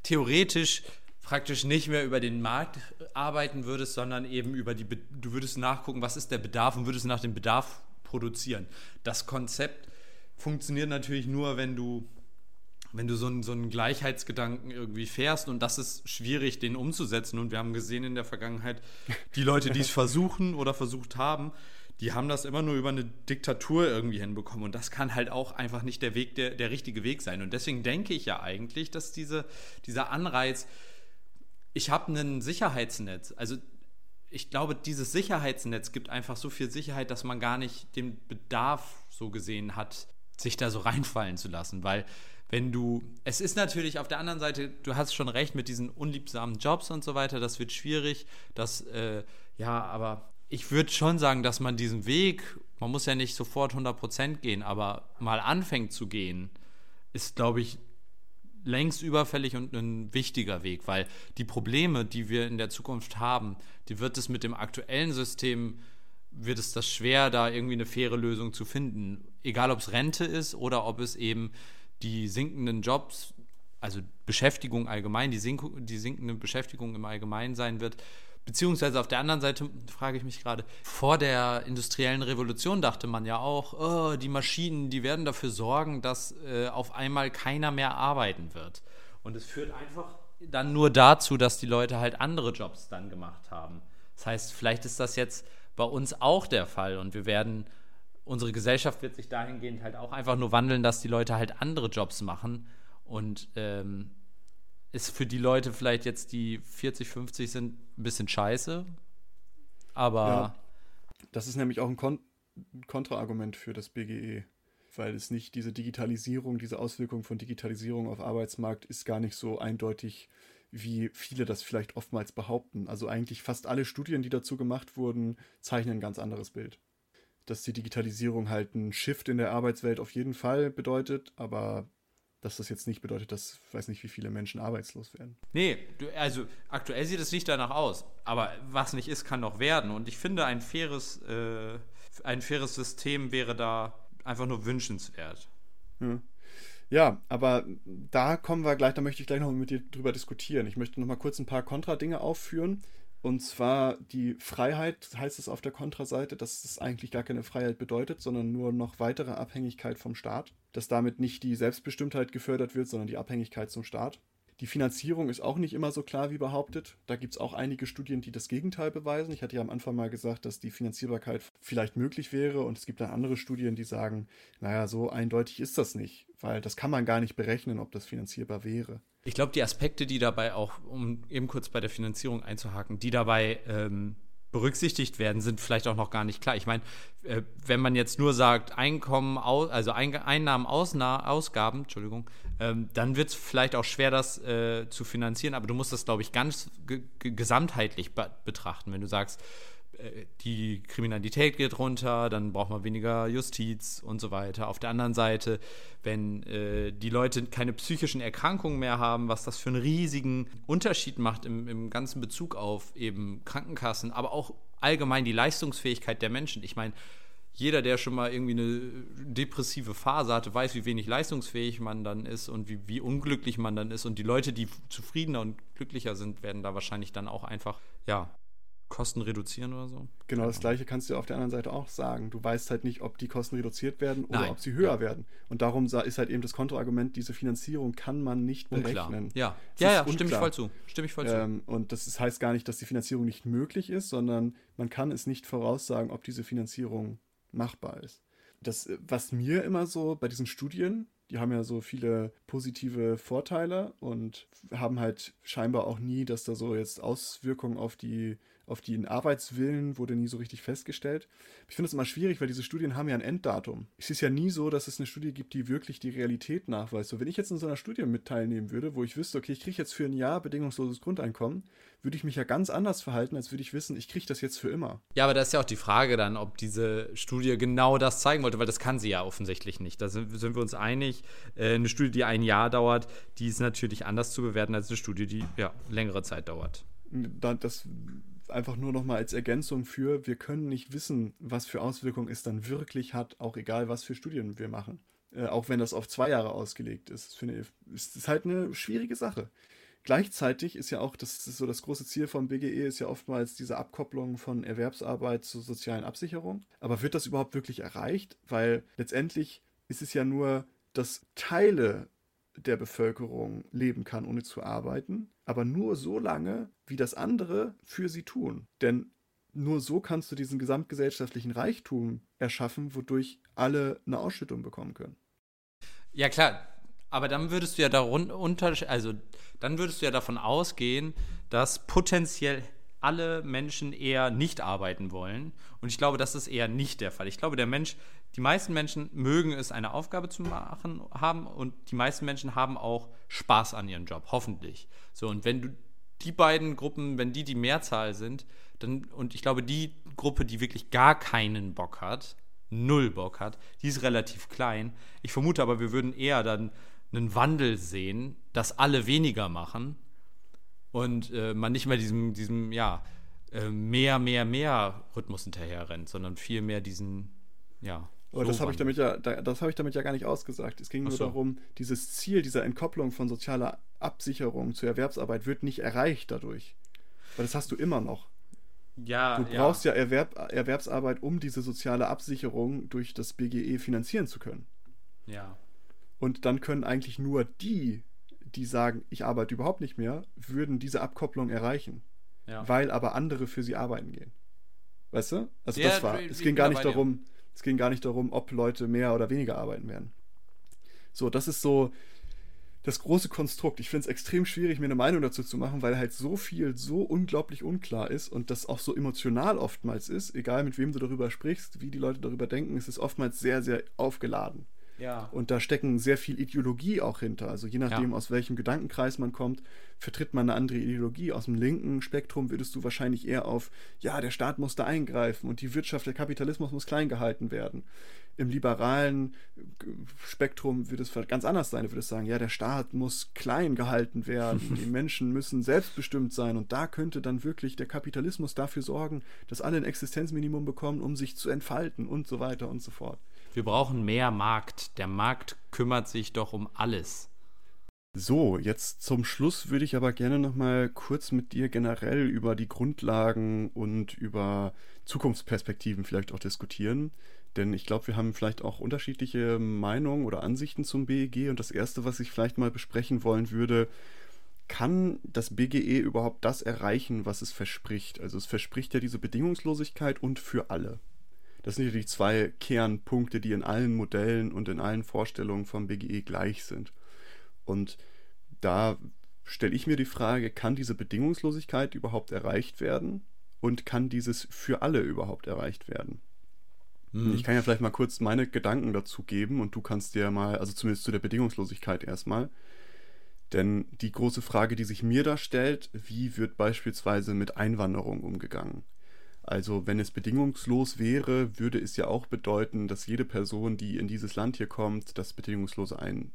theoretisch praktisch nicht mehr über den Markt arbeiten würdest, sondern eben über die, du würdest nachgucken, was ist der Bedarf und würdest nach dem Bedarf produzieren. Das Konzept funktioniert natürlich nur, wenn du, wenn du so einen, so einen Gleichheitsgedanken irgendwie fährst und das ist schwierig, den umzusetzen. Und wir haben gesehen in der Vergangenheit, die Leute, die es (laughs) versuchen oder versucht haben, die haben das immer nur über eine Diktatur irgendwie hinbekommen. Und das kann halt auch einfach nicht der Weg, der, der richtige Weg sein. Und deswegen denke ich ja eigentlich, dass diese, dieser Anreiz, ich habe ein Sicherheitsnetz. Also ich glaube, dieses Sicherheitsnetz gibt einfach so viel Sicherheit, dass man gar nicht den Bedarf so gesehen hat, sich da so reinfallen zu lassen. Weil wenn du, es ist natürlich auf der anderen Seite, du hast schon recht mit diesen unliebsamen Jobs und so weiter, das wird schwierig. Das, äh, ja, aber ich würde schon sagen, dass man diesen Weg, man muss ja nicht sofort 100% gehen, aber mal anfängt zu gehen, ist, glaube ich, längst überfällig und ein wichtiger Weg, weil die Probleme, die wir in der Zukunft haben, die wird es mit dem aktuellen System, wird es das schwer, da irgendwie eine faire Lösung zu finden. Egal, ob es Rente ist oder ob es eben die sinkenden Jobs, also Beschäftigung allgemein, die, sink die sinkende Beschäftigung im Allgemeinen sein wird, Beziehungsweise auf der anderen Seite frage ich mich gerade, vor der industriellen Revolution dachte man ja auch, oh, die Maschinen, die werden dafür sorgen, dass äh, auf einmal keiner mehr arbeiten wird. Und es führt einfach dann nur dazu, dass die Leute halt andere Jobs dann gemacht haben. Das heißt, vielleicht ist das jetzt bei uns auch der Fall und wir werden, unsere Gesellschaft wird sich dahingehend halt auch einfach nur wandeln, dass die Leute halt andere Jobs machen und ähm, ist für die Leute vielleicht jetzt, die 40, 50 sind, ein bisschen scheiße. Aber. Ja.
Das ist nämlich auch ein Kon Kontraargument für das BGE. Weil es nicht diese Digitalisierung, diese Auswirkung von Digitalisierung auf Arbeitsmarkt ist gar nicht so eindeutig, wie viele das vielleicht oftmals behaupten. Also eigentlich fast alle Studien, die dazu gemacht wurden, zeichnen ein ganz anderes Bild. Dass die Digitalisierung halt ein Shift in der Arbeitswelt auf jeden Fall bedeutet, aber dass das jetzt nicht bedeutet, dass ich weiß nicht, wie viele Menschen arbeitslos werden.
Nee, du, also aktuell sieht es nicht danach aus. Aber was nicht ist, kann noch werden. Und ich finde, ein faires, äh, ein faires System wäre da einfach nur wünschenswert.
Ja. ja. aber da kommen wir gleich, da möchte ich gleich noch mit dir drüber diskutieren. Ich möchte noch mal kurz ein paar Kontradinge aufführen. Und zwar die Freiheit heißt es auf der Kontraseite, dass es eigentlich gar keine Freiheit bedeutet, sondern nur noch weitere Abhängigkeit vom Staat. Dass damit nicht die Selbstbestimmtheit gefördert wird, sondern die Abhängigkeit zum Staat. Die Finanzierung ist auch nicht immer so klar wie behauptet. Da gibt es auch einige Studien, die das Gegenteil beweisen. Ich hatte ja am Anfang mal gesagt, dass die Finanzierbarkeit vielleicht möglich wäre. Und es gibt dann andere Studien, die sagen, naja, so eindeutig ist das nicht, weil das kann man gar nicht berechnen, ob das finanzierbar wäre.
Ich glaube, die Aspekte, die dabei auch, um eben kurz bei der Finanzierung einzuhaken, die dabei ähm, berücksichtigt werden, sind vielleicht auch noch gar nicht klar. Ich meine, äh, wenn man jetzt nur sagt, Einkommen, also Einnahmen, Ausna Ausgaben, Entschuldigung, ähm, dann wird es vielleicht auch schwer, das äh, zu finanzieren, aber du musst das, glaube ich, ganz gesamtheitlich be betrachten. Wenn du sagst, die Kriminalität geht runter, dann braucht man weniger Justiz und so weiter. Auf der anderen Seite, wenn äh, die Leute keine psychischen Erkrankungen mehr haben, was das für einen riesigen Unterschied macht im, im ganzen Bezug auf eben Krankenkassen, aber auch allgemein die Leistungsfähigkeit der Menschen. Ich meine, jeder, der schon mal irgendwie eine depressive Phase hatte, weiß, wie wenig leistungsfähig man dann ist und wie, wie unglücklich man dann ist. Und die Leute, die zufriedener und glücklicher sind, werden da wahrscheinlich dann auch einfach, ja, Kosten reduzieren oder so.
Genau, das gleiche kannst du auf der anderen Seite auch sagen. Du weißt halt nicht, ob die Kosten reduziert werden oder Nein. ob sie höher ja. werden. Und darum ist halt eben das Kontoargument, diese Finanzierung kann man nicht
Unklar.
berechnen.
Ja, ja, ja, stimme ich voll zu. Stimme ich voll
ähm, zu. Und das heißt gar nicht, dass die Finanzierung nicht möglich ist, sondern man kann es nicht voraussagen, ob diese Finanzierung machbar ist. Das, was mir immer so bei diesen Studien, die haben ja so viele positive Vorteile und haben halt scheinbar auch nie, dass da so jetzt Auswirkungen auf die auf den Arbeitswillen wurde nie so richtig festgestellt. Ich finde es immer schwierig, weil diese Studien haben ja ein Enddatum. Es ist ja nie so, dass es eine Studie gibt, die wirklich die Realität nachweist. So, wenn ich jetzt in so einer Studie mit teilnehmen würde, wo ich wüsste, okay, ich kriege jetzt für ein Jahr bedingungsloses Grundeinkommen, würde ich mich ja ganz anders verhalten, als würde ich wissen, ich kriege das jetzt für immer.
Ja, aber da ist ja auch die Frage dann, ob diese Studie genau das zeigen wollte, weil das kann sie ja offensichtlich nicht. Da sind, sind wir uns einig. Äh, eine Studie, die ein Jahr dauert, die ist natürlich anders zu bewerten als eine Studie, die ja längere Zeit dauert.
Das einfach nur noch mal als Ergänzung für, wir können nicht wissen, was für Auswirkungen es dann wirklich hat, auch egal, was für Studien wir machen. Äh, auch wenn das auf zwei Jahre ausgelegt ist. Finde ist, ist halt eine schwierige Sache. Gleichzeitig ist ja auch, das ist so das große Ziel vom BGE, ist ja oftmals diese Abkopplung von Erwerbsarbeit zur sozialen Absicherung. Aber wird das überhaupt wirklich erreicht? Weil letztendlich ist es ja nur, dass Teile der Bevölkerung leben kann, ohne zu arbeiten, aber nur so lange, wie das andere für sie tun. Denn nur so kannst du diesen gesamtgesellschaftlichen Reichtum erschaffen, wodurch alle eine Ausschüttung bekommen können.
Ja, klar. Aber dann würdest du ja darunter, also dann würdest du ja davon ausgehen, dass potenziell alle Menschen eher nicht arbeiten wollen. Und ich glaube, das ist eher nicht der Fall. Ich glaube, der Mensch, die meisten Menschen mögen es, eine Aufgabe zu machen haben und die meisten Menschen haben auch Spaß an ihrem Job, hoffentlich. So, und wenn du die beiden Gruppen, wenn die die Mehrzahl sind, dann, und ich glaube, die Gruppe, die wirklich gar keinen Bock hat, null Bock hat, die ist relativ klein. Ich vermute aber, wir würden eher dann einen Wandel sehen, dass alle weniger machen und äh, man nicht mehr diesem, diesem ja, äh, mehr, mehr, mehr Rhythmus hinterher rennt, sondern viel mehr diesen, ja.
Aber so das habe ich damit ja, das habe ich damit ja gar nicht ausgesagt. Es ging nur so. darum, dieses Ziel dieser Entkopplung von sozialer Absicherung zur Erwerbsarbeit wird nicht erreicht dadurch. Weil das hast du immer noch.
Ja,
du brauchst ja, ja Erwerb, Erwerbsarbeit, um diese soziale Absicherung durch das BGE finanzieren zu können.
Ja.
Und dann können eigentlich nur die die sagen, ich arbeite überhaupt nicht mehr, würden diese Abkopplung erreichen. Ja. Weil aber andere für sie arbeiten gehen. Weißt du? Also ja, das war. Es ging gar nicht darum, es ging gar nicht darum, ob Leute mehr oder weniger arbeiten werden. So, das ist so das große Konstrukt. Ich finde es extrem schwierig, mir eine Meinung dazu zu machen, weil halt so viel so unglaublich unklar ist und das auch so emotional oftmals ist, egal mit wem du darüber sprichst, wie die Leute darüber denken, ist es oftmals sehr, sehr aufgeladen.
Ja.
Und da stecken sehr viel Ideologie auch hinter. Also je nachdem, ja. aus welchem Gedankenkreis man kommt, vertritt man eine andere Ideologie. Aus dem linken Spektrum würdest du wahrscheinlich eher auf, ja, der Staat muss da eingreifen und die Wirtschaft, der Kapitalismus muss klein gehalten werden. Im liberalen Spektrum würde es ganz anders sein. Du würdest sagen, ja, der Staat muss klein gehalten werden, (laughs) die Menschen müssen selbstbestimmt sein und da könnte dann wirklich der Kapitalismus dafür sorgen, dass alle ein Existenzminimum bekommen, um sich zu entfalten und so weiter und so fort.
Wir brauchen mehr Markt. Der Markt kümmert sich doch um alles.
So, jetzt zum Schluss würde ich aber gerne noch mal kurz mit dir generell über die Grundlagen und über Zukunftsperspektiven vielleicht auch diskutieren. Denn ich glaube, wir haben vielleicht auch unterschiedliche Meinungen oder Ansichten zum BEG. Und das Erste, was ich vielleicht mal besprechen wollen würde, kann das BGE überhaupt das erreichen, was es verspricht? Also es verspricht ja diese Bedingungslosigkeit und für alle. Das sind natürlich zwei Kernpunkte, die in allen Modellen und in allen Vorstellungen vom BGE gleich sind. Und da stelle ich mir die Frage, kann diese Bedingungslosigkeit überhaupt erreicht werden? Und kann dieses für alle überhaupt erreicht werden? Mhm. Ich kann ja vielleicht mal kurz meine Gedanken dazu geben und du kannst dir mal, also zumindest zu der Bedingungslosigkeit erstmal. Denn die große Frage, die sich mir da stellt, wie wird beispielsweise mit Einwanderung umgegangen? Also wenn es bedingungslos wäre, würde es ja auch bedeuten, dass jede Person, die in dieses Land hier kommt, das bedingungslose, ein,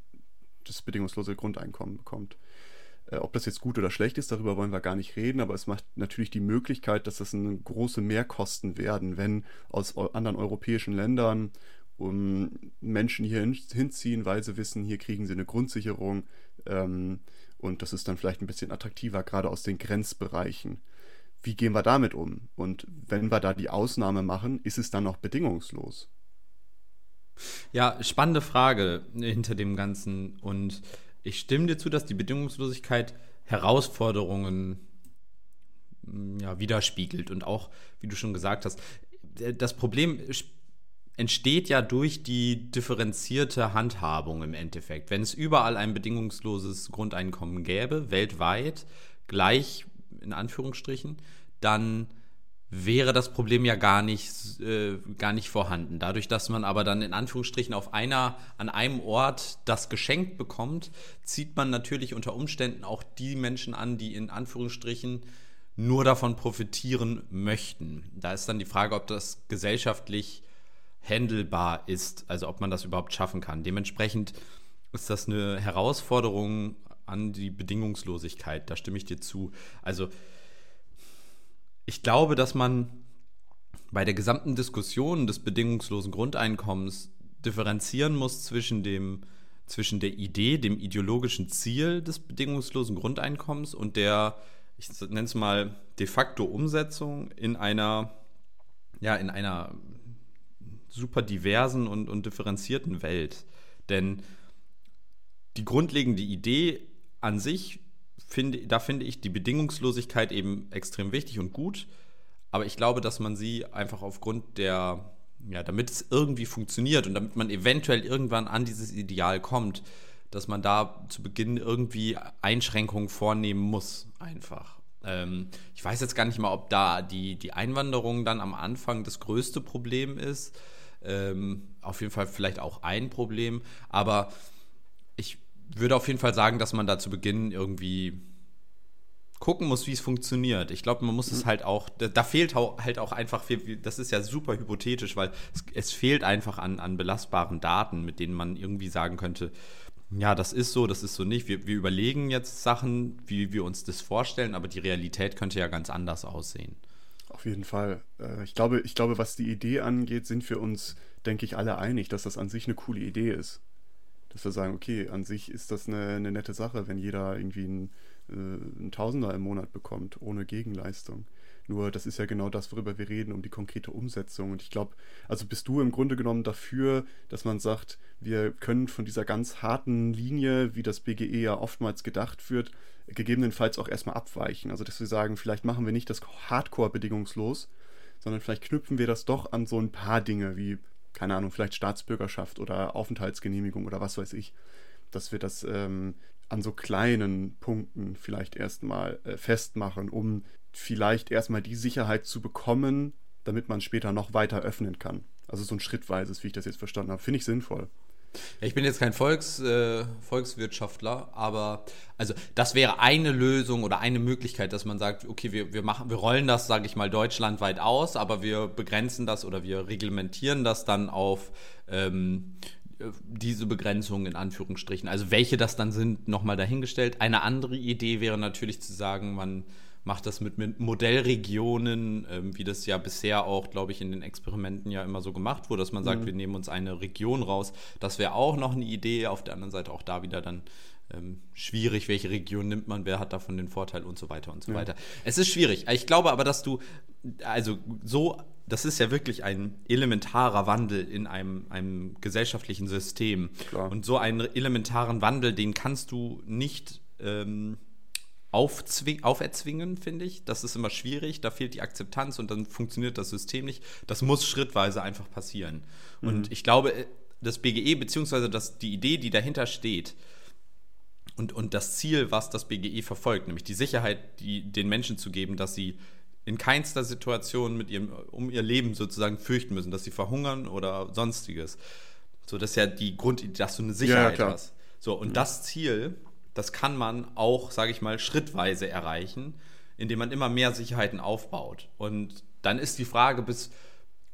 das bedingungslose Grundeinkommen bekommt. Äh, ob das jetzt gut oder schlecht ist, darüber wollen wir gar nicht reden, aber es macht natürlich die Möglichkeit, dass das eine große Mehrkosten werden, wenn aus anderen europäischen Ländern um Menschen hier hinziehen, weil sie wissen, hier kriegen sie eine Grundsicherung ähm, und das ist dann vielleicht ein bisschen attraktiver, gerade aus den Grenzbereichen wie gehen wir damit um? Und wenn wir da die Ausnahme machen, ist es dann noch bedingungslos?
Ja, spannende Frage hinter dem Ganzen. Und ich stimme dir zu, dass die Bedingungslosigkeit Herausforderungen mm, ja, widerspiegelt. Und auch, wie du schon gesagt hast, äh, das Problem entsteht ja durch die differenzierte Handhabung im Endeffekt. Wenn es überall ein bedingungsloses Grundeinkommen gäbe, weltweit, gleich in Anführungsstrichen, dann wäre das Problem ja gar nicht, äh, gar nicht vorhanden. Dadurch, dass man aber dann in Anführungsstrichen auf einer, an einem Ort das geschenkt bekommt, zieht man natürlich unter Umständen auch die Menschen an, die in Anführungsstrichen nur davon profitieren möchten. Da ist dann die Frage, ob das gesellschaftlich handelbar ist, also ob man das überhaupt schaffen kann. Dementsprechend ist das eine Herausforderung an die Bedingungslosigkeit, da stimme ich dir zu. Also ich glaube, dass man bei der gesamten Diskussion des bedingungslosen Grundeinkommens differenzieren muss zwischen dem zwischen der Idee, dem ideologischen Ziel des bedingungslosen Grundeinkommens und der, ich nenne es mal, de facto Umsetzung in einer, ja, in einer super diversen und, und differenzierten Welt. Denn die grundlegende Idee an sich finde, da finde ich die Bedingungslosigkeit eben extrem wichtig und gut. Aber ich glaube, dass man sie einfach aufgrund der, ja, damit es irgendwie funktioniert und damit man eventuell irgendwann an dieses Ideal kommt, dass man da zu Beginn irgendwie Einschränkungen vornehmen muss, einfach. Ähm, ich weiß jetzt gar nicht mal, ob da die, die Einwanderung dann am Anfang das größte Problem ist. Ähm, auf jeden Fall vielleicht auch ein Problem, aber ich würde auf jeden Fall sagen, dass man da zu Beginn irgendwie gucken muss, wie es funktioniert. Ich glaube, man muss mhm. es halt auch, da, da, fehlt halt auch einfach viel, das ist ja super hypothetisch, weil es, es, fehlt einfach an, an belastbaren Daten, mit denen man irgendwie sagen könnte, ja, das ist so, das ist so nicht. Wir, wir überlegen jetzt Sachen, wie wir uns das vorstellen, aber die Realität könnte ja ganz anders aussehen.
Auf jeden Fall. Äh, ich glaube, ich glaube, was die Idee angeht, sind wir uns, denke ich, alle einig, dass das an sich eine coole Idee ist dass wir sagen, okay, an sich ist das eine, eine nette Sache, wenn jeder irgendwie einen, äh, einen Tausender im Monat bekommt, ohne Gegenleistung. Nur das ist ja genau das, worüber wir reden, um die konkrete Umsetzung. Und ich glaube, also bist du im Grunde genommen dafür, dass man sagt, wir können von dieser ganz harten Linie, wie das BGE ja oftmals gedacht wird, gegebenenfalls auch erstmal abweichen. Also dass wir sagen, vielleicht machen wir nicht das Hardcore bedingungslos, sondern vielleicht knüpfen wir das doch an so ein paar Dinge wie keine Ahnung, vielleicht Staatsbürgerschaft oder Aufenthaltsgenehmigung oder was weiß ich, dass wir das ähm, an so kleinen Punkten vielleicht erstmal äh, festmachen, um vielleicht erstmal die Sicherheit zu bekommen, damit man später noch weiter öffnen kann. Also so ein schrittweises, wie ich das jetzt verstanden habe, finde ich sinnvoll.
Ja, ich bin jetzt kein Volks, äh, Volkswirtschaftler, aber also das wäre eine Lösung oder eine Möglichkeit, dass man sagt, okay, wir, wir machen, wir rollen das, sage ich mal, deutschlandweit aus, aber wir begrenzen das oder wir reglementieren das dann auf ähm, diese Begrenzungen in Anführungsstrichen. Also welche das dann sind, nochmal dahingestellt. Eine andere Idee wäre natürlich zu sagen, man macht das mit, mit Modellregionen, ähm, wie das ja bisher auch, glaube ich, in den Experimenten ja immer so gemacht wurde, dass man sagt, mhm. wir nehmen uns eine Region raus. Das wäre auch noch eine Idee. Auf der anderen Seite auch da wieder dann ähm, schwierig, welche Region nimmt man, wer hat davon den Vorteil und so weiter und so ja. weiter. Es ist schwierig. Ich glaube aber, dass du, also so, das ist ja wirklich ein elementarer Wandel in einem, einem gesellschaftlichen System. Klar. Und so einen elementaren Wandel, den kannst du nicht ähm, auferzwingen, finde ich. Das ist immer schwierig, da fehlt die Akzeptanz und dann funktioniert das System nicht. Das muss schrittweise einfach passieren. Mhm. Und ich glaube, äh, das BGE, beziehungsweise das, die Idee, die dahinter steht, und, und das Ziel, was das BGE verfolgt, nämlich die Sicherheit, die, den Menschen zu geben, dass sie in keinster Situation mit ihrem, um ihr Leben sozusagen fürchten müssen, dass sie verhungern oder sonstiges. So, das ist ja die Grund, dass du eine Sicherheit ja, hast. So, und mhm. das Ziel das kann man auch, sage ich mal, schrittweise erreichen, indem man immer mehr Sicherheiten aufbaut. Und dann ist die Frage, bis,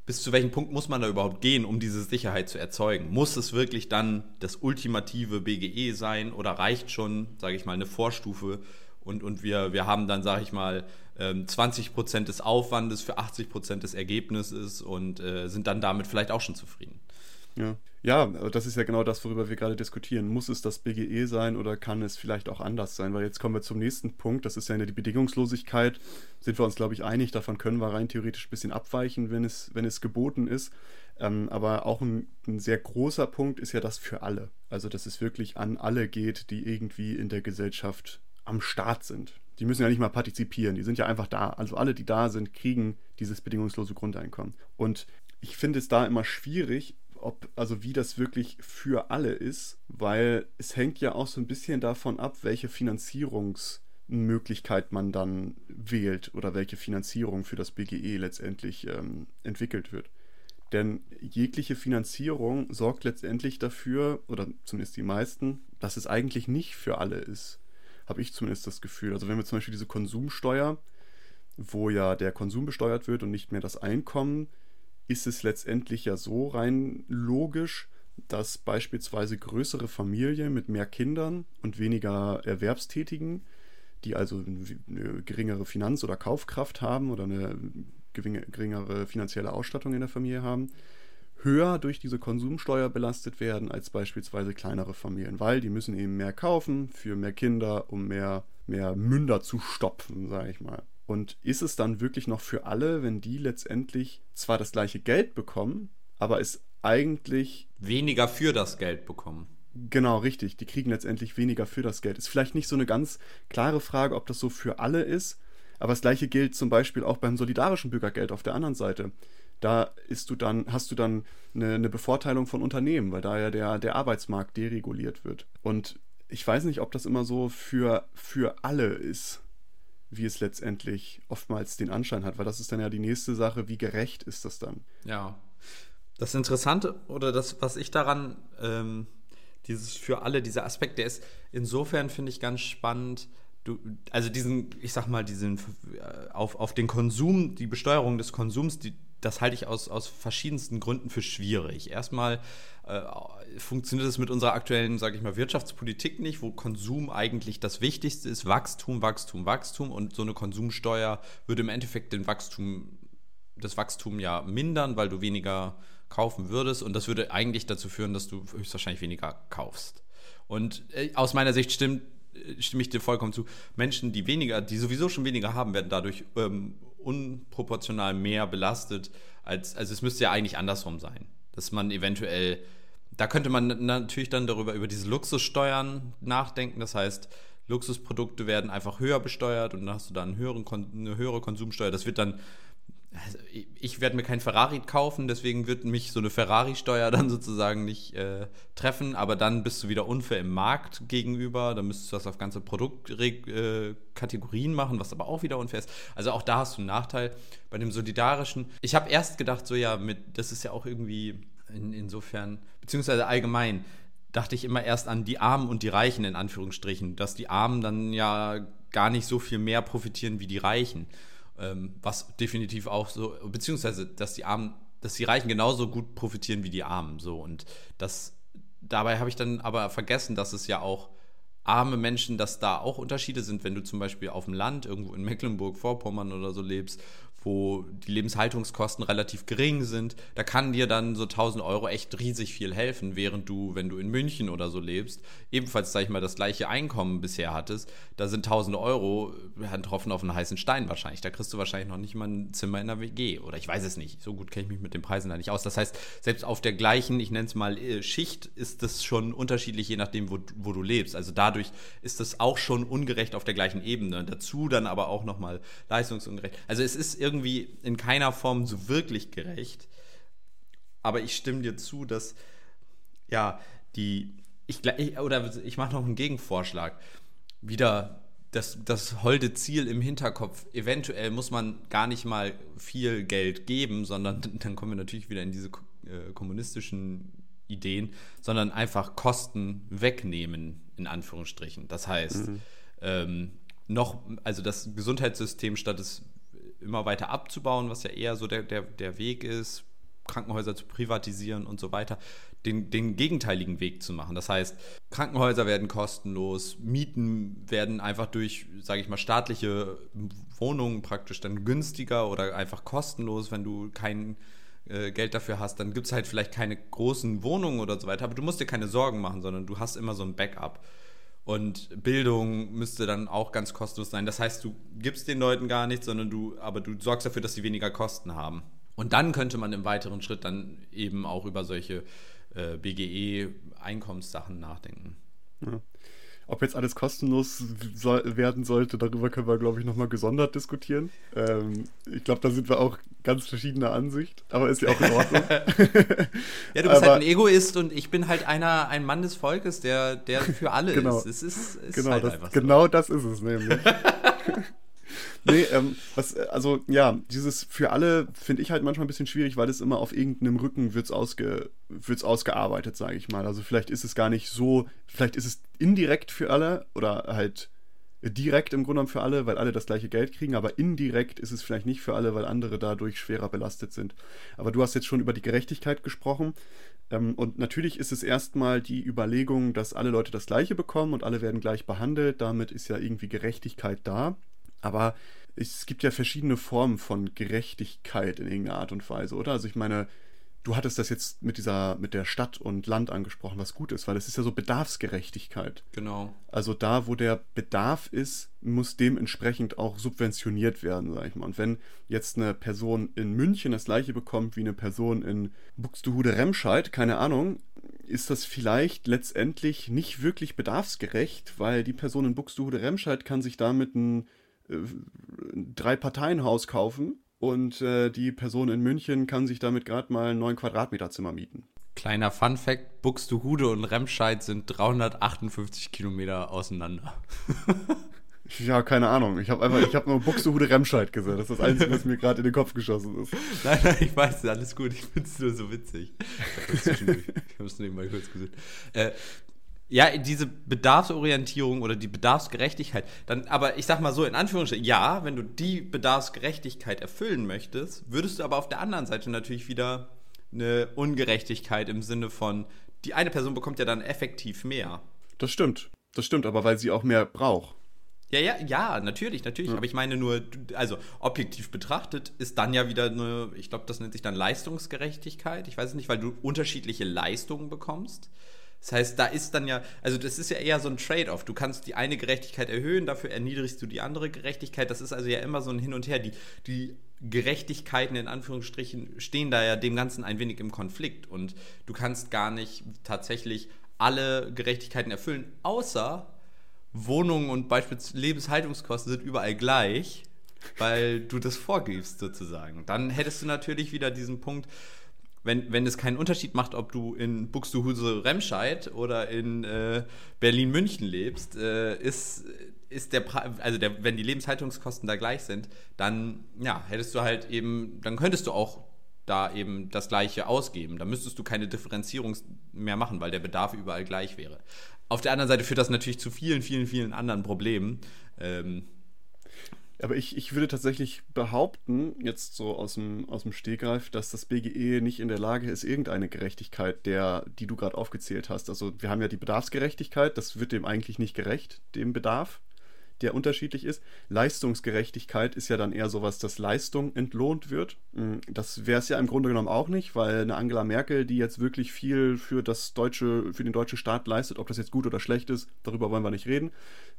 bis zu welchem Punkt muss man da überhaupt gehen, um diese Sicherheit zu erzeugen? Muss es wirklich dann das ultimative BGE sein oder reicht schon, sage ich mal, eine Vorstufe und, und wir, wir haben dann, sage ich mal, 20 ähm, Prozent des Aufwandes für 80 Prozent des Ergebnisses und äh, sind dann damit vielleicht auch schon zufrieden.
Ja. Ja, das ist ja genau das, worüber wir gerade diskutieren. Muss es das BGE sein oder kann es vielleicht auch anders sein? Weil jetzt kommen wir zum nächsten Punkt, das ist ja die Bedingungslosigkeit. Sind wir uns, glaube ich, einig, davon können wir rein theoretisch ein bisschen abweichen, wenn es, wenn es geboten ist. Ähm, aber auch ein, ein, sehr großer Punkt ist ja das für alle. Also, dass es wirklich an alle geht, die irgendwie in der Gesellschaft am Start sind. Die müssen ja nicht mal partizipieren, die sind ja einfach da. Also alle, die da sind, kriegen dieses bedingungslose Grundeinkommen. Und ich finde es da immer schwierig, ob, also wie das wirklich für alle ist, weil es hängt ja auch so ein bisschen davon ab, welche Finanzierungsmöglichkeit man dann wählt oder welche Finanzierung für das BGE letztendlich ähm, entwickelt wird. Denn jegliche Finanzierung sorgt letztendlich dafür, oder zumindest die meisten, dass es eigentlich nicht für alle ist habe ich zumindest das Gefühl. Also wenn wir zum Beispiel diese Konsumsteuer, wo ja der Konsum besteuert wird und nicht mehr das Einkommen, ist es letztendlich ja so rein logisch, dass beispielsweise größere Familien mit mehr Kindern und weniger Erwerbstätigen, die also eine geringere Finanz- oder Kaufkraft haben oder eine geringere finanzielle Ausstattung in der Familie haben, höher durch diese Konsumsteuer belastet werden als beispielsweise kleinere Familien, weil die müssen eben mehr kaufen für mehr Kinder, um mehr, mehr Münder zu stopfen, sage ich mal. Und ist es dann wirklich noch für alle, wenn die letztendlich zwar das gleiche Geld bekommen, aber es eigentlich
weniger für das Geld bekommen?
Genau, richtig. Die kriegen letztendlich weniger für das Geld. Ist vielleicht nicht so eine ganz klare Frage, ob das so für alle ist, aber das gleiche gilt zum Beispiel auch beim solidarischen Bürgergeld auf der anderen Seite da du dann, hast du dann eine, eine Bevorteilung von Unternehmen, weil da ja der, der Arbeitsmarkt dereguliert wird. Und ich weiß nicht, ob das immer so für, für alle ist, wie es letztendlich oftmals den Anschein hat, weil das ist dann ja die nächste Sache, wie gerecht ist das dann?
Ja. Das Interessante oder das, was ich daran, ähm, dieses für alle, dieser Aspekt, der ist insofern, finde ich, ganz spannend. Du, also diesen, ich sag mal, diesen äh, auf, auf den Konsum, die Besteuerung des Konsums, die, das halte ich aus, aus verschiedensten Gründen für schwierig. Erstmal äh, funktioniert es mit unserer aktuellen, sage ich mal, Wirtschaftspolitik nicht, wo Konsum eigentlich das Wichtigste ist. Wachstum, Wachstum, Wachstum. Und so eine Konsumsteuer würde im Endeffekt den Wachstum, das Wachstum ja mindern, weil du weniger kaufen würdest. Und das würde eigentlich dazu führen, dass du höchstwahrscheinlich weniger kaufst. Und äh, aus meiner Sicht stimmt äh, stimme ich dir vollkommen zu. Menschen, die weniger, die sowieso schon weniger haben, werden dadurch ähm, unproportional mehr belastet, als, also es müsste ja eigentlich andersrum sein. Dass man eventuell, da könnte man natürlich dann darüber, über diese Luxussteuern nachdenken. Das heißt, Luxusprodukte werden einfach höher besteuert und dann hast du dann eine höhere Konsumsteuer. Das wird dann also ich werde mir kein Ferrari kaufen, deswegen wird mich so eine Ferrari-Steuer dann sozusagen nicht äh, treffen, aber dann bist du wieder unfair im Markt gegenüber, dann müsstest du das auf ganze Produktkategorien äh, machen, was aber auch wieder unfair ist. Also auch da hast du einen Nachteil. Bei dem Solidarischen, ich habe erst gedacht, so ja, mit, das ist ja auch irgendwie in, insofern, beziehungsweise allgemein, dachte ich immer erst an die Armen und die Reichen in Anführungsstrichen, dass die Armen dann ja gar nicht so viel mehr profitieren wie die Reichen. Ähm, was definitiv auch so, beziehungsweise, dass die Armen, dass die Reichen genauso gut profitieren wie die Armen. So. Und das, dabei habe ich dann aber vergessen, dass es ja auch arme Menschen, dass da auch Unterschiede sind, wenn du zum Beispiel auf dem Land, irgendwo in Mecklenburg-Vorpommern oder so lebst, wo die Lebenshaltungskosten relativ gering sind, da kann dir dann so 1000 Euro echt riesig viel helfen, während du, wenn du in München oder so lebst, ebenfalls, sag ich mal, das gleiche Einkommen bisher hattest, da sind 1000 Euro ein Tropfen auf einen heißen Stein wahrscheinlich. Da kriegst du wahrscheinlich noch nicht mal ein Zimmer in der WG oder ich weiß es nicht. So gut kenne ich mich mit den Preisen da nicht aus. Das heißt, selbst auf der gleichen, ich nenne es mal äh, Schicht, ist das schon unterschiedlich, je nachdem, wo, wo du lebst. Also dadurch ist das auch schon ungerecht auf der gleichen Ebene. Dazu dann aber auch nochmal leistungsungerecht. Also es ist irgendwie irgendwie in keiner Form so wirklich gerecht. Aber ich stimme dir zu, dass ja, die ich, oder ich mache noch einen Gegenvorschlag. Wieder das, das holde Ziel im Hinterkopf. Eventuell muss man gar nicht mal viel Geld geben, sondern (laughs) dann kommen wir natürlich wieder in diese äh, kommunistischen Ideen, sondern einfach Kosten wegnehmen, in Anführungsstrichen. Das heißt, mhm. ähm, noch, also das Gesundheitssystem statt es immer weiter abzubauen, was ja eher so der, der, der Weg ist, Krankenhäuser zu privatisieren und so weiter, den, den gegenteiligen Weg zu machen. Das heißt, Krankenhäuser werden kostenlos, Mieten werden einfach durch, sage ich mal, staatliche Wohnungen praktisch dann günstiger oder einfach kostenlos, wenn du kein äh, Geld dafür hast, dann gibt es halt vielleicht keine großen Wohnungen oder so weiter, aber du musst dir keine Sorgen machen, sondern du hast immer so ein Backup. Und Bildung müsste dann auch ganz kostenlos sein. Das heißt, du gibst den Leuten gar nichts, sondern du, aber du sorgst dafür, dass sie weniger Kosten haben. Und dann könnte man im weiteren Schritt dann eben auch über solche äh, BGE-Einkommenssachen nachdenken.
Ja. Ob jetzt alles kostenlos soll, werden sollte, darüber können wir, glaube ich, nochmal gesondert diskutieren. Ähm, ich glaube, da sind wir auch ganz verschiedener Ansicht, aber ist ja auch in Ordnung. (laughs)
ja, du bist aber, halt ein Egoist und ich bin halt einer, ein Mann des Volkes, der, der für alle (laughs)
genau,
ist. Es ist, ist
genau,
halt
das, genau das ist es nämlich. (laughs) nee, ähm, was, äh, also ja, dieses für alle finde ich halt manchmal ein bisschen schwierig, weil es immer auf irgendeinem Rücken wird's ausge, wird's ausgearbeitet, sage ich mal. Also vielleicht ist es gar nicht so, vielleicht ist es indirekt für alle oder halt direkt im Grunde genommen für alle, weil alle das gleiche Geld kriegen, aber indirekt ist es vielleicht nicht für alle, weil andere dadurch schwerer belastet sind. Aber du hast jetzt schon über die Gerechtigkeit gesprochen. Ähm, und natürlich ist es erstmal die Überlegung, dass alle Leute das gleiche bekommen und alle werden gleich behandelt. Damit ist ja irgendwie Gerechtigkeit da. Aber es gibt ja verschiedene Formen von Gerechtigkeit in irgendeiner Art und Weise, oder? Also ich meine, du hattest das jetzt mit dieser, mit der Stadt und Land angesprochen, was gut ist, weil es ist ja so Bedarfsgerechtigkeit.
Genau.
Also da, wo der Bedarf ist, muss dementsprechend auch subventioniert werden, sag ich mal. Und wenn jetzt eine Person in München das gleiche bekommt wie eine Person in Buxtehude-Remscheid, keine Ahnung, ist das vielleicht letztendlich nicht wirklich bedarfsgerecht, weil die Person in Buxtehude-Remscheid kann sich damit ein drei Parteien-Haus kaufen und äh, die Person in München kann sich damit gerade mal ein 9 Quadratmeter Zimmer mieten.
Kleiner Fun Fact: Buxtehude und Remscheid sind 358 Kilometer auseinander. (laughs)
ja, keine Ahnung. Ich habe einfach, ich habe nur Buxtehude Remscheid gesagt. Das ist das Einzige, was mir gerade in den Kopf geschossen ist. (laughs)
Nein, nein, ich weiß, alles gut. Ich finde es nur so witzig. Ich habe es nebenbei kurz gesehen. Äh, ja, diese Bedarfsorientierung oder die Bedarfsgerechtigkeit, dann, aber ich sag mal so in Anführungsstrichen, ja, wenn du die Bedarfsgerechtigkeit erfüllen möchtest, würdest du aber auf der anderen Seite natürlich wieder eine Ungerechtigkeit im Sinne von, die eine Person bekommt ja dann effektiv mehr.
Das stimmt. Das stimmt, aber weil sie auch mehr braucht.
Ja, ja, ja, natürlich, natürlich. Ja. Aber ich meine nur, also objektiv betrachtet ist dann ja wieder eine, ich glaube, das nennt sich dann Leistungsgerechtigkeit. Ich weiß es nicht, weil du unterschiedliche Leistungen bekommst. Das heißt, da ist dann ja, also das ist ja eher so ein Trade-off. Du kannst die eine Gerechtigkeit erhöhen, dafür erniedrigst du die andere Gerechtigkeit. Das ist also ja immer so ein Hin und Her. Die, die Gerechtigkeiten in Anführungsstrichen stehen da ja dem Ganzen ein wenig im Konflikt und du kannst gar nicht tatsächlich alle Gerechtigkeiten erfüllen, außer Wohnungen und beispielsweise Lebenshaltungskosten sind überall gleich, weil du das vorgibst sozusagen. Dann hättest du natürlich wieder diesen Punkt, wenn, wenn es keinen Unterschied macht, ob du in Buxtehude-Remscheid oder in äh, Berlin-München lebst, äh, ist, ist der, also der, wenn die Lebenshaltungskosten da gleich sind, dann ja, hättest du halt eben, dann könntest du auch da eben das Gleiche ausgeben. Da müsstest du keine Differenzierung mehr machen, weil der Bedarf überall gleich wäre. Auf der anderen Seite führt das natürlich zu vielen, vielen, vielen anderen Problemen. Ähm,
aber ich, ich würde tatsächlich behaupten, jetzt so aus dem, aus dem Stehgreif, dass das BGE nicht in der Lage ist, irgendeine Gerechtigkeit, der, die du gerade aufgezählt hast. Also wir haben ja die Bedarfsgerechtigkeit, das wird dem eigentlich nicht gerecht, dem Bedarf, der unterschiedlich ist. Leistungsgerechtigkeit ist ja dann eher sowas, dass Leistung entlohnt wird. Hm, das wäre es ja im Grunde genommen auch nicht, weil eine Angela Merkel, die jetzt wirklich viel für das deutsche, für den deutschen Staat leistet, ob das jetzt gut oder schlecht ist, darüber wollen wir nicht reden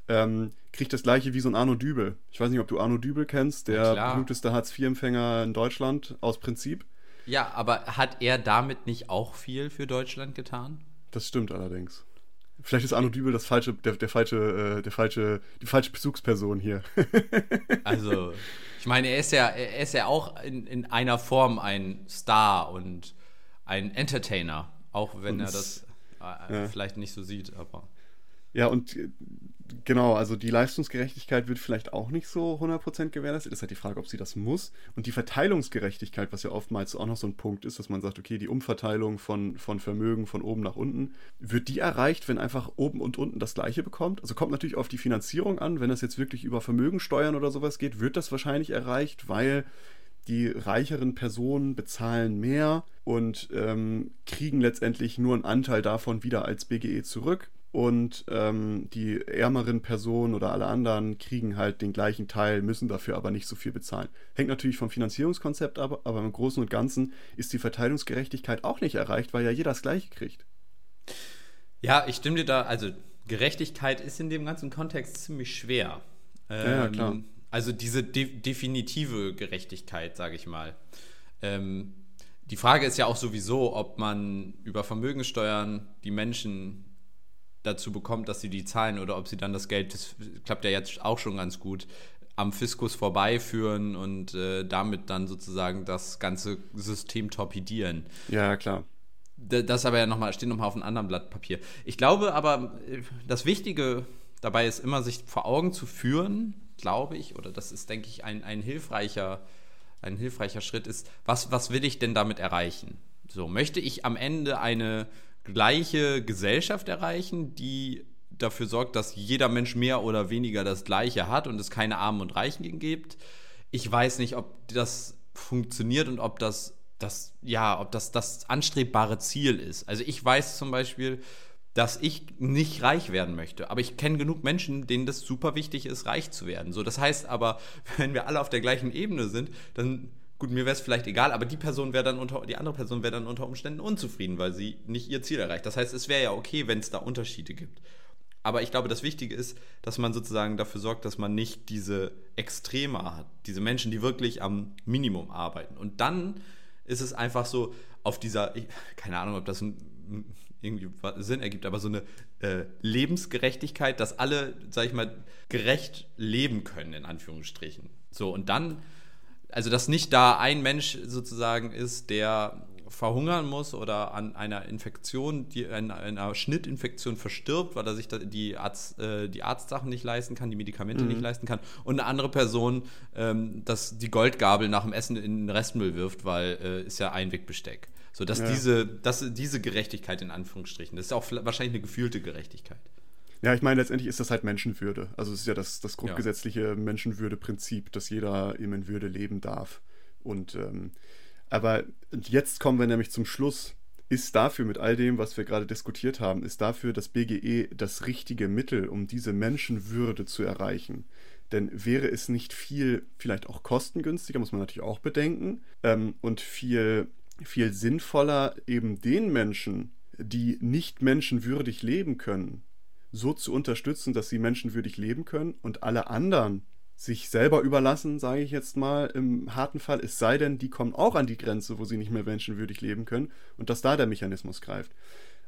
ähm, kriegt das gleiche wie so ein Arno Dübel. Ich weiß nicht, ob du Arno Dübel kennst, der berühmteste Hartz-IV-Empfänger in Deutschland aus Prinzip.
Ja, aber hat er damit nicht auch viel für Deutschland getan?
Das stimmt allerdings. Vielleicht ist Arno Dübel das falsche, der, der falsche, äh, der falsche, die falsche Bezugsperson hier. (laughs)
also, ich meine, er ist ja, er ist ja auch in, in einer Form ein Star und ein Entertainer, auch wenn und, er das äh, ja. vielleicht nicht so sieht, aber.
Ja, und genau, also die Leistungsgerechtigkeit wird vielleicht auch nicht so 100% gewährleistet. Ist halt die Frage, ob sie das muss. Und die Verteilungsgerechtigkeit, was ja oftmals auch noch so ein Punkt ist, dass man sagt, okay, die Umverteilung von, von Vermögen von oben nach unten, wird die erreicht, wenn einfach oben und unten das Gleiche bekommt? Also kommt natürlich auf die Finanzierung an. Wenn das jetzt wirklich über Vermögensteuern oder sowas geht, wird das wahrscheinlich erreicht, weil die reicheren Personen bezahlen mehr und ähm, kriegen letztendlich nur einen Anteil davon wieder als BGE zurück und ähm, die ärmeren Personen oder alle anderen kriegen halt den gleichen Teil, müssen dafür aber nicht so viel bezahlen. Hängt natürlich vom Finanzierungskonzept ab, aber im Großen und Ganzen ist die Verteilungsgerechtigkeit auch nicht erreicht, weil ja jeder das Gleiche kriegt.
Ja, ich stimme dir da, also Gerechtigkeit ist in dem ganzen Kontext ziemlich schwer.
Ähm, ja, klar.
Also diese de definitive Gerechtigkeit, sage ich mal. Ähm, die Frage ist ja auch sowieso, ob man über Vermögenssteuern die Menschen dazu bekommt, dass sie die zahlen oder ob sie dann das Geld, das klappt ja jetzt auch schon ganz gut, am Fiskus vorbeiführen und äh, damit dann sozusagen das ganze System torpedieren.
Ja, klar.
Das aber ja nochmal, steht nochmal auf einem anderen Blatt Papier. Ich glaube aber, das Wichtige dabei ist immer, sich vor Augen zu führen, glaube ich, oder das ist, denke ich, ein, ein hilfreicher, ein hilfreicher Schritt ist, was, was will ich denn damit erreichen? So, möchte ich am Ende eine gleiche Gesellschaft erreichen, die dafür sorgt, dass jeder Mensch mehr oder weniger das Gleiche hat und es keine Armen und Reichen gibt. Ich weiß nicht, ob das funktioniert und ob das, das ja, ob das das anstrebbare Ziel ist. Also ich weiß zum Beispiel, dass ich nicht reich werden möchte. Aber ich kenne genug Menschen, denen das super wichtig ist, reich zu werden. So, das heißt aber, (laughs) wenn wir alle auf der gleichen Ebene sind, dann gut, mir wäre es vielleicht egal, aber die Person wäre dann unter, die andere Person wäre dann unter Umständen unzufrieden, weil sie nicht ihr Ziel erreicht. Das heißt, es wäre ja okay, wenn es da Unterschiede gibt. Aber ich glaube, das Wichtige ist, dass man sozusagen dafür sorgt, dass man nicht diese Extreme hat, diese Menschen, die wirklich am Minimum arbeiten. Und dann ist es einfach so, auf dieser, keine Ahnung, ob das irgendwie Sinn ergibt, aber so eine äh, Lebensgerechtigkeit, dass alle, sag ich mal, gerecht leben können, in Anführungsstrichen. So, und dann also dass nicht da ein Mensch sozusagen ist, der verhungern muss oder an einer Infektion, die, an einer Schnittinfektion verstirbt, weil er sich die, Arzt, äh, die Arztsachen nicht leisten kann, die Medikamente mhm. nicht leisten kann, und eine andere Person, ähm, dass die Goldgabel nach dem Essen in den Restmüll wirft, weil äh, ist ja Einwegbesteck. So dass ja. diese, dass diese Gerechtigkeit in Anführungsstrichen, das ist auch wahrscheinlich eine gefühlte Gerechtigkeit.
Ja, ich meine, letztendlich ist das halt Menschenwürde. Also es ist ja das, das grundgesetzliche ja. Menschenwürde-Prinzip, dass jeder eben in Würde leben darf. Und ähm, aber jetzt kommen wir nämlich zum Schluss. Ist dafür mit all dem, was wir gerade diskutiert haben, ist dafür das BGE das richtige Mittel, um diese Menschenwürde zu erreichen? Denn wäre es nicht viel, vielleicht auch kostengünstiger, muss man natürlich auch bedenken, ähm, und viel, viel sinnvoller, eben den Menschen, die nicht menschenwürdig leben können, so zu unterstützen, dass sie menschenwürdig leben können und alle anderen sich selber überlassen, sage ich jetzt mal, im harten Fall, es sei denn, die kommen auch an die Grenze, wo sie nicht mehr menschenwürdig leben können und dass da der Mechanismus greift.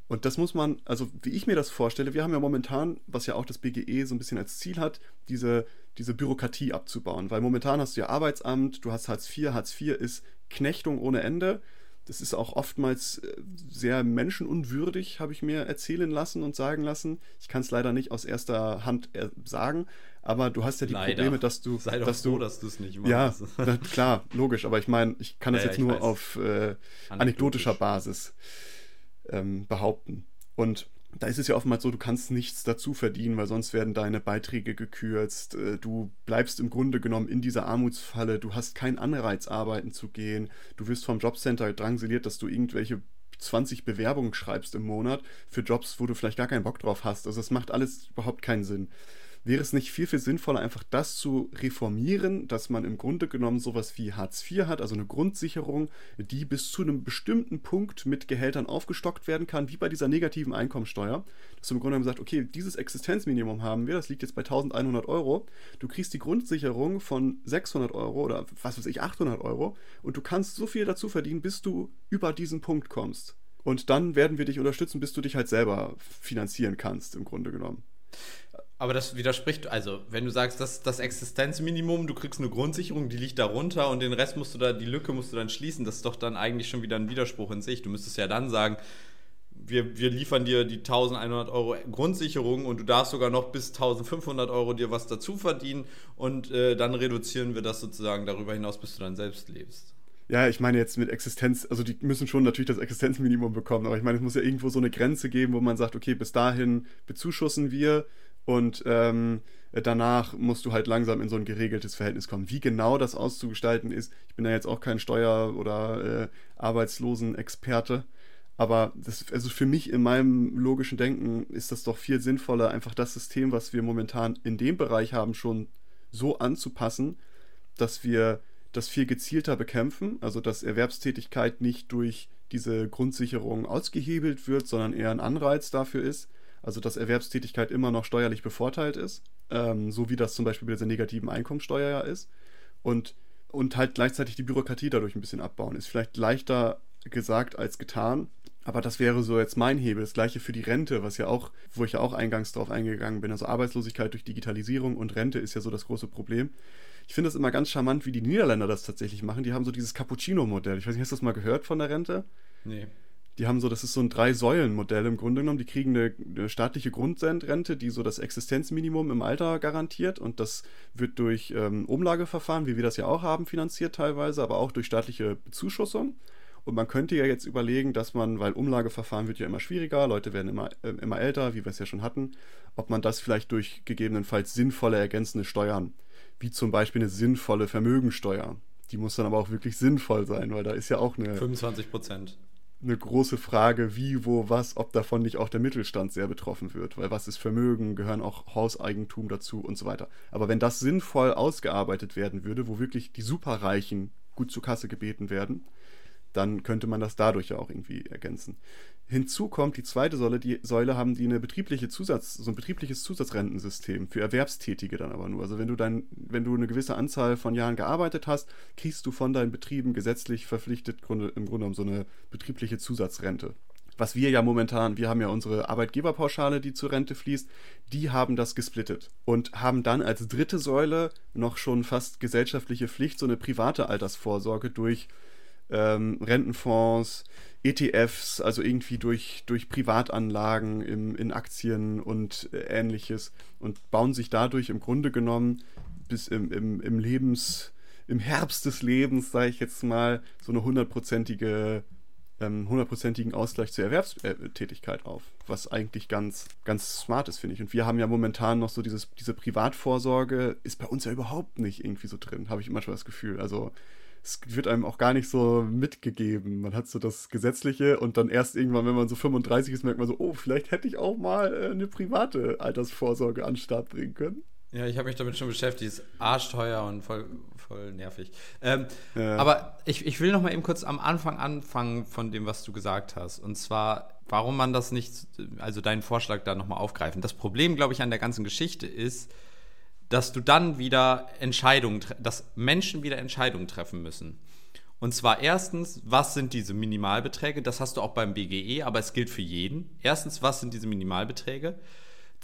Und das muss man, also wie ich mir das vorstelle, wir haben ja momentan, was ja auch das BGE so ein bisschen als Ziel hat, diese, diese Bürokratie abzubauen. Weil momentan hast du ja Arbeitsamt, du hast Hartz IV, Hartz IV ist Knechtung ohne Ende. Das ist auch oftmals äh, sehr menschenunwürdig, habe ich mir erzählen lassen und sagen lassen. Ich kann es leider nicht aus erster Hand äh, sagen, aber du hast ja die leider. Probleme, dass du. (laughs)
Sei doch
dass
froh, du, dass du es nicht machst.
Ja, na, klar, logisch, aber ich meine, ich kann das ja, jetzt nur weiß. auf äh, anekdotischer Basis ähm, behaupten. Und da ist es ja oftmals so, du kannst nichts dazu verdienen, weil sonst werden deine Beiträge gekürzt. Äh, du bleibst im Grunde genommen in dieser Armutsfalle. Du hast keinen Anreiz, arbeiten zu gehen. Du wirst vom Jobcenter drangsaliert, dass du irgendwelche 20 Bewerbungen schreibst im Monat für Jobs, wo du vielleicht gar keinen Bock drauf hast. Also es macht alles überhaupt keinen Sinn. Wäre es nicht viel, viel sinnvoller, einfach das zu reformieren, dass man im Grunde genommen sowas wie Hartz IV hat, also eine Grundsicherung, die bis zu einem bestimmten Punkt mit Gehältern aufgestockt werden kann, wie bei dieser negativen Einkommensteuer. Dass du im Grunde genommen sagst, okay, dieses Existenzminimum haben wir, das liegt jetzt bei 1100 Euro. Du kriegst die Grundsicherung von 600 Euro oder was weiß ich, 800 Euro und du kannst so viel dazu verdienen, bis du über diesen Punkt kommst. Und dann werden wir dich unterstützen, bis du dich halt selber finanzieren kannst, im Grunde genommen.
Aber das widerspricht, also wenn du sagst, das ist das Existenzminimum, du kriegst eine Grundsicherung, die liegt darunter und den Rest musst du da, die Lücke musst du dann schließen, das ist doch dann eigentlich schon wieder ein Widerspruch in sich. Du müsstest ja dann sagen, wir, wir liefern dir die 1100 Euro Grundsicherung und du darfst sogar noch bis 1500 Euro dir was dazu verdienen und äh, dann reduzieren wir das sozusagen darüber hinaus, bis du dann selbst lebst.
Ja, ich meine jetzt mit Existenz, also die müssen schon natürlich das Existenzminimum bekommen, aber ich meine, es muss ja irgendwo so eine Grenze geben, wo man sagt, okay, bis dahin bezuschussen wir und ähm, danach musst du halt langsam in so ein geregeltes Verhältnis kommen. Wie genau das auszugestalten ist, ich bin ja jetzt auch kein Steuer- oder äh, Arbeitslosenexperte, aber das, also für mich in meinem logischen Denken ist das doch viel sinnvoller, einfach das System, was wir momentan in dem Bereich haben, schon so anzupassen, dass wir das viel gezielter bekämpfen, also dass Erwerbstätigkeit nicht durch diese Grundsicherung ausgehebelt wird, sondern eher ein Anreiz dafür ist, also dass Erwerbstätigkeit immer noch steuerlich bevorteilt ist, ähm, so wie das zum Beispiel bei dieser negativen Einkommensteuer ja ist, und, und halt gleichzeitig die Bürokratie dadurch ein bisschen abbauen. Ist vielleicht leichter gesagt als getan, aber das wäre so jetzt mein Hebel. Das gleiche für die Rente, was ja auch, wo ich ja auch eingangs drauf eingegangen bin. Also Arbeitslosigkeit durch Digitalisierung und Rente ist ja so das große Problem. Ich finde es immer ganz charmant, wie die Niederländer das tatsächlich machen. Die haben so dieses Cappuccino-Modell. Ich weiß nicht, hast du das mal gehört von der Rente?
Nee.
Die haben so, das ist so ein Drei-Säulen-Modell im Grunde genommen. Die kriegen eine, eine staatliche Grundrente, die so das Existenzminimum im Alter garantiert. Und das wird durch ähm, Umlageverfahren, wie wir das ja auch haben, finanziert teilweise, aber auch durch staatliche Bezuschussung. Und man könnte ja jetzt überlegen, dass man, weil Umlageverfahren wird ja immer schwieriger, Leute werden immer, äh, immer älter, wie wir es ja schon hatten, ob man das vielleicht durch gegebenenfalls sinnvolle ergänzende Steuern, wie zum Beispiel eine sinnvolle Vermögensteuer, die muss dann aber auch wirklich sinnvoll sein, weil da ist ja auch eine
25 Prozent
eine große Frage, wie, wo, was, ob davon nicht auch der Mittelstand sehr betroffen wird. Weil was ist Vermögen, gehören auch Hauseigentum dazu und so weiter. Aber wenn das sinnvoll ausgearbeitet werden würde, wo wirklich die Superreichen gut zur Kasse gebeten werden, dann könnte man das dadurch ja auch irgendwie ergänzen. Hinzu kommt die zweite Säule, die Säule haben die eine betriebliche Zusatz, so ein betriebliches Zusatzrentensystem für Erwerbstätige dann aber nur. Also wenn du dein, wenn du eine gewisse Anzahl von Jahren gearbeitet hast, kriegst du von deinen Betrieben gesetzlich verpflichtet im Grunde genommen so eine betriebliche Zusatzrente. Was wir ja momentan, wir haben ja unsere Arbeitgeberpauschale, die zur Rente fließt, die haben das gesplittet und haben dann als dritte Säule noch schon fast gesellschaftliche Pflicht, so eine private Altersvorsorge durch ähm, Rentenfonds, ETFs, also irgendwie durch, durch Privatanlagen im, in Aktien und äh, ähnliches und bauen sich dadurch im Grunde genommen bis im, im, im Lebens, im Herbst des Lebens, sage ich jetzt mal, so eine hundertprozentige ähm, hundertprozentigen Ausgleich zur Erwerbstätigkeit auf, was eigentlich ganz, ganz smart ist, finde ich. Und wir haben ja momentan noch so dieses, diese Privatvorsorge, ist bei uns ja überhaupt nicht irgendwie so drin, habe ich manchmal das Gefühl. Also es wird einem auch gar nicht so mitgegeben. Man hat so das Gesetzliche und dann erst irgendwann, wenn man so 35 ist, merkt man so, oh, vielleicht hätte ich auch mal äh, eine private Altersvorsorge an den Start bringen können.
Ja, ich habe mich damit schon beschäftigt. Ist arschteuer und voll, voll nervig. Ähm, ja. Aber ich, ich will noch mal eben kurz am Anfang anfangen von dem, was du gesagt hast. Und zwar, warum man das nicht, also deinen Vorschlag da noch mal aufgreifen. Das Problem, glaube ich, an der ganzen Geschichte ist, dass du dann wieder Entscheidungen, dass Menschen wieder Entscheidungen treffen müssen. Und zwar erstens, was sind diese Minimalbeträge? Das hast du auch beim BGE, aber es gilt für jeden. Erstens, was sind diese Minimalbeträge?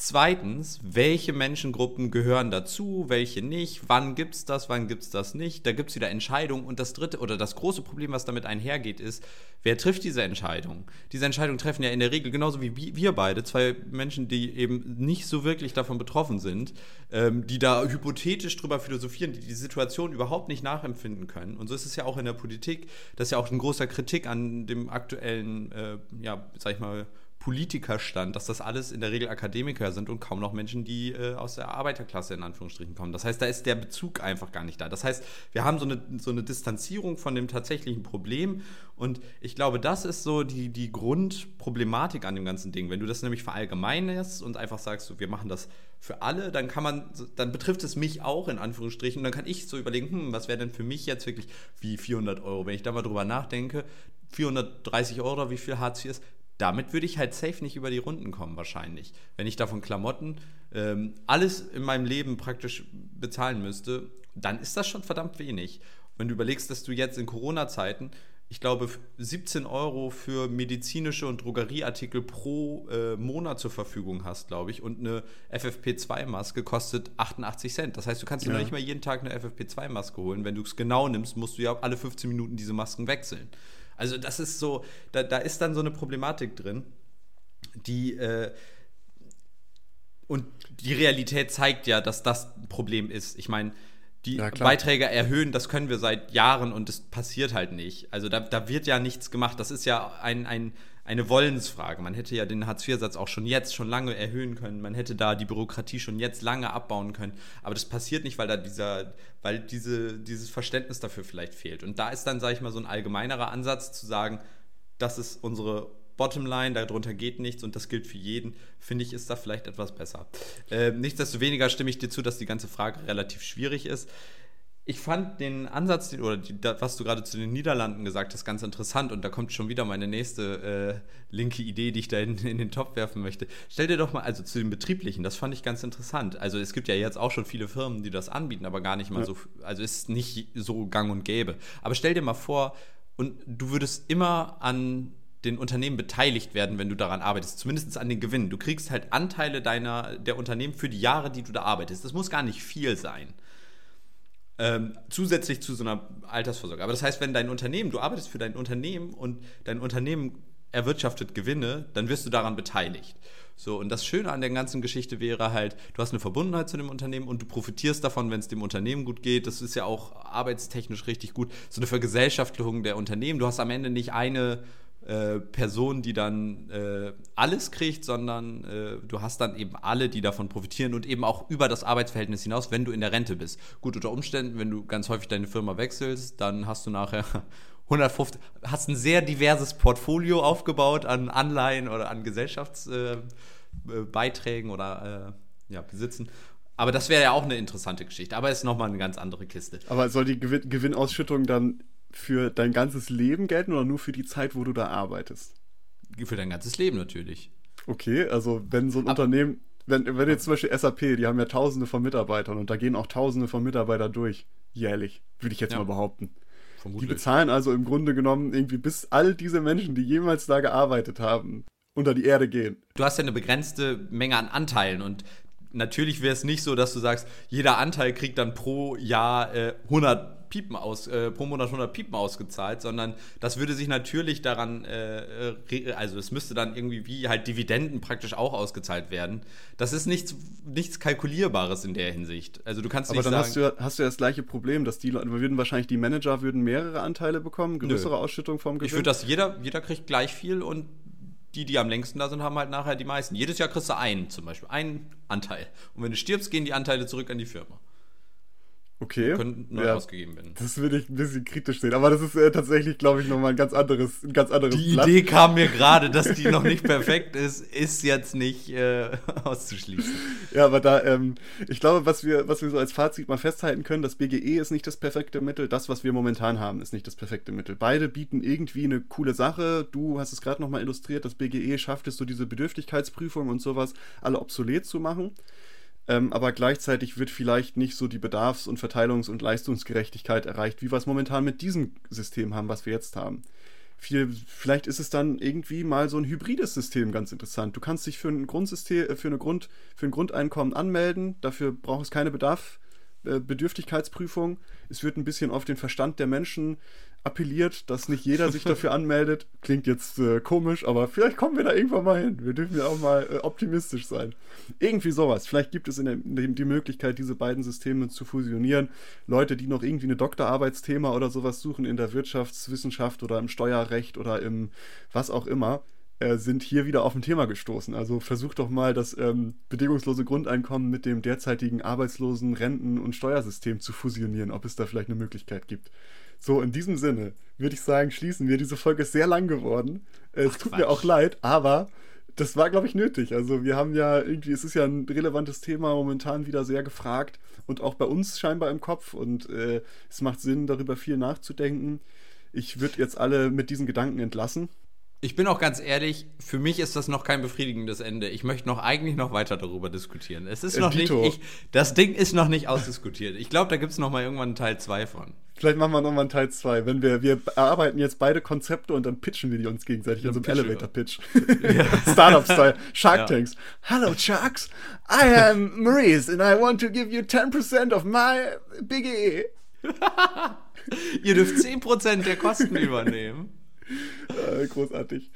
Zweitens, welche Menschengruppen gehören dazu, welche nicht, wann gibt es das, wann gibt es das nicht. Da gibt es wieder Entscheidungen. Und das dritte oder das große Problem, was damit einhergeht, ist, wer trifft diese Entscheidung? Diese Entscheidungen treffen ja in der Regel genauso wie wir beide, zwei Menschen, die eben nicht so wirklich davon betroffen sind, ähm, die da hypothetisch drüber philosophieren, die die Situation überhaupt nicht nachempfinden können. Und so ist es ja auch in der Politik. Das ist ja auch ein großer Kritik an dem aktuellen, äh, ja, sag ich mal, Politikerstand, dass das alles in der Regel Akademiker sind und kaum noch Menschen, die äh, aus der Arbeiterklasse in Anführungsstrichen kommen. Das heißt, da ist der Bezug einfach gar nicht da. Das heißt, wir haben so eine, so eine Distanzierung von dem tatsächlichen Problem und ich glaube, das ist so die, die Grundproblematik an dem ganzen Ding. Wenn du das nämlich verallgemeinerst und einfach sagst, wir machen das für alle, dann kann man, dann betrifft es mich auch in Anführungsstrichen und dann kann ich so überlegen, hm, was wäre denn für mich jetzt wirklich wie 400 Euro, wenn ich da mal drüber nachdenke, 430 Euro, wie viel Hartz IV ist, damit würde ich halt safe nicht über die Runden kommen, wahrscheinlich. Wenn ich davon Klamotten ähm, alles in meinem Leben praktisch bezahlen müsste, dann ist das schon verdammt wenig. Wenn du überlegst, dass du jetzt in Corona-Zeiten, ich glaube, 17 Euro für medizinische und Drogerieartikel pro äh, Monat zur Verfügung hast, glaube ich, und eine FFP2-Maske kostet 88 Cent. Das heißt, du kannst dir ja. noch nicht mal jeden Tag eine FFP2-Maske holen. Wenn du es genau nimmst, musst du ja alle 15 Minuten diese Masken wechseln. Also das ist so, da, da ist dann so eine Problematik drin. die äh, und die Realität zeigt ja, dass das ein Problem ist. Ich meine, die
Ja.
Beiträge erhöhen, das können wir seit Jahren und das passiert halt nicht. Also da, da wird ja nichts gemacht. Das ist ja ein, ein, eine Wollensfrage. Man hätte ja den Hartz-IV-Satz auch schon jetzt, schon lange erhöhen können. Man hätte da die Bürokratie schon jetzt lange abbauen können. Aber das passiert nicht, weil da dieser, weil diese, dieses Verständnis dafür vielleicht fehlt. Und da ist dann, sage ich mal, so ein allgemeinerer Ansatz zu sagen, das ist unsere Bottomline, darunter geht nichts und das gilt für jeden, finde ich, ist da vielleicht etwas besser. Äh, nichtsdestoweniger stimme ich dir zu, dass die ganze Frage relativ schwierig ist. Ich fand den Ansatz, den- oder die, da, was du gerade zu den Niederlanden gesagt hast, ganz interessant und da kommt schon wieder meine nächste äh, linke Idee, die ich da in, in den Topf werfen möchte. Stell dir doch mal, also zu den Betrieblichen, das fand ich ganz interessant. Also es gibt ja jetzt auch schon viele Firmen, die das anbieten, aber gar nicht mal
Ja.
so, also ist nicht so gang und gäbe. Aber stell dir mal vor, und du würdest immer an den Unternehmen beteiligt werden, wenn du daran arbeitest, zumindest an den Gewinnen. Du kriegst halt Anteile deiner, der Unternehmen für die Jahre, die du da arbeitest. Das muss gar nicht viel sein. Ähm, zusätzlich zu so einer Altersvorsorge. Aber das heißt, wenn dein Unternehmen, du arbeitest für dein Unternehmen und dein Unternehmen erwirtschaftet Gewinne, dann wirst du daran beteiligt. So, und das Schöne an der ganzen Geschichte wäre halt, du hast eine Verbundenheit zu dem Unternehmen und du profitierst davon, wenn es dem Unternehmen gut geht. Das ist ja auch arbeitstechnisch richtig gut. So eine Vergesellschaftung der Unternehmen. Du hast am Ende nicht eine äh, Person, die dann äh, alles kriegt, sondern äh, du hast dann eben alle, die davon profitieren und eben auch über das Arbeitsverhältnis hinaus, wenn du in der Rente bist. Gut, unter Umständen, wenn du ganz häufig deine Firma wechselst, dann hast du nachher (laughs) 150, hast ein sehr diverses Portfolio aufgebaut an Anleihen oder an Gesellschaftsbeiträgen äh, Beiträgen oder äh, ja, Besitzen. Aber das wäre ja auch eine interessante Geschichte. Aber ist nochmal eine ganz andere Kiste.
Aber soll die Gewin Gewinnausschüttung dann für dein ganzes Leben gelten oder nur für die Zeit, wo du da arbeitest?
Für dein ganzes Leben natürlich.
Okay, also wenn so ein
Ab-
Unternehmen, wenn, wenn jetzt zum Beispiel SAP, die haben ja tausende von Mitarbeitern und da gehen auch tausende von Mitarbeitern durch, jährlich, würde ich jetzt
Ja.
mal behaupten. Die
Vermutlich.
bezahlen also im Grunde genommen irgendwie bis all diese Menschen, die jemals da gearbeitet haben, unter die Erde gehen.
du hast ja eine begrenzte Menge an Anteilen und natürlich wäre es nicht so, dass du sagst, jeder Anteil kriegt dann pro Jahr äh, 100 Piepen aus, äh, pro Monat 100 Piepen ausgezahlt, sondern das würde sich natürlich daran, äh, also es müsste dann irgendwie wie halt Dividenden praktisch auch ausgezahlt werden. Das ist nichts, nichts Kalkulierbares in der Hinsicht. Also du kannst
Aber
nicht
dann
sagen,
hast du, ja- hast du ja das gleiche Problem, dass die Leute, würden wahrscheinlich die Manager würden mehrere Anteile bekommen, größere Ausschüttung vom Gewinn.
ich würde das, jeder, jeder kriegt gleich viel und die, die am längsten da sind, haben halt nachher die meisten. Jedes Jahr kriegst du einen zum Beispiel, einen Anteil. Und wenn du stirbst, gehen die Anteile zurück an die Firma.
Okay.
Können neu
ja,
ausgegeben werden.
Das würde ich ein bisschen kritisch sehen, aber das ist äh, tatsächlich, glaube ich, nochmal ein ganz anderes, ein ganz anderes
Die
Blatt.
Idee kam mir gerade, dass die noch nicht perfekt ist, ist jetzt nicht äh, (laughs) auszuschließen.
Ja, aber da, ähm, ich glaube, was wir, was wir so als Fazit mal festhalten können, das BGE ist nicht das perfekte Mittel, das, was wir momentan haben, ist nicht das perfekte Mittel. Beide bieten irgendwie eine coole Sache. Du hast es gerade nochmal illustriert, das BGE schafft es so diese Bedürftigkeitsprüfung und sowas alle obsolet zu machen. Ähm, aber gleichzeitig wird vielleicht nicht so die Bedarfs- und Verteilungs- und Leistungsgerechtigkeit erreicht, wie wir es momentan mit diesem System haben, was wir jetzt haben. Viel, vielleicht ist es dann irgendwie mal so ein hybrides System ganz interessant. Du kannst dich für ein Grundsystem, äh, für, eine Grund, für ein Grundeinkommen anmelden, dafür braucht es keine Bedarf, äh, Bedürftigkeitsprüfung. Es wird ein bisschen auf den Verstand der Menschen appelliert, dass nicht jeder sich dafür anmeldet. (laughs) Klingt jetzt äh, komisch, aber vielleicht kommen wir da irgendwann mal hin. Wir dürfen ja auch mal äh, optimistisch sein. Irgendwie sowas. Vielleicht gibt es in dem, in dem die Möglichkeit, diese beiden Systeme zu fusionieren. Leute, die noch irgendwie eine Doktorarbeitsthema oder sowas suchen in der Wirtschaftswissenschaft oder im Steuerrecht oder im was auch immer, äh, sind hier wieder auf ein Thema gestoßen. Also versucht doch mal das ähm, bedingungslose Grundeinkommen mit dem derzeitigen Arbeitslosen-, Renten- und Steuersystem zu fusionieren, ob es da vielleicht eine Möglichkeit gibt. So, in diesem Sinne würde ich sagen, schließen wir. Diese Folge ist sehr lang geworden. Äh, es
Ach,
tut
Quatsch.
mir auch leid, aber das war, glaube ich, nötig. Also wir haben ja irgendwie, es ist ja ein relevantes Thema, momentan wieder sehr gefragt und auch bei uns scheinbar im Kopf und äh, es macht Sinn, darüber viel nachzudenken. Ich würde jetzt alle mit diesen Gedanken entlassen.
Ich bin auch ganz ehrlich, für mich ist das noch kein befriedigendes Ende. Ich möchte noch eigentlich noch weiter darüber diskutieren. Es ist
Äh,
noch nicht,
Dito.
ich, das Ding ist noch nicht ausdiskutiert. Ich glaube, da gibt es noch mal irgendwann einen Teil 2 von.
Vielleicht machen wir nochmal einen Teil 2. Wenn wir, wir erarbeiten jetzt beide Konzepte und dann pitchen wir die uns gegenseitig in so einem
pitchen wir.
Elevator-Pitch. (laughs) (laughs) Startup-Style. Shark
Ja.
Tanks. Hello, Sharks. I am Maurice and I want to give you 10% of my BGE. (laughs)
Ihr dürft 10% der Kosten übernehmen.
Äh, großartig.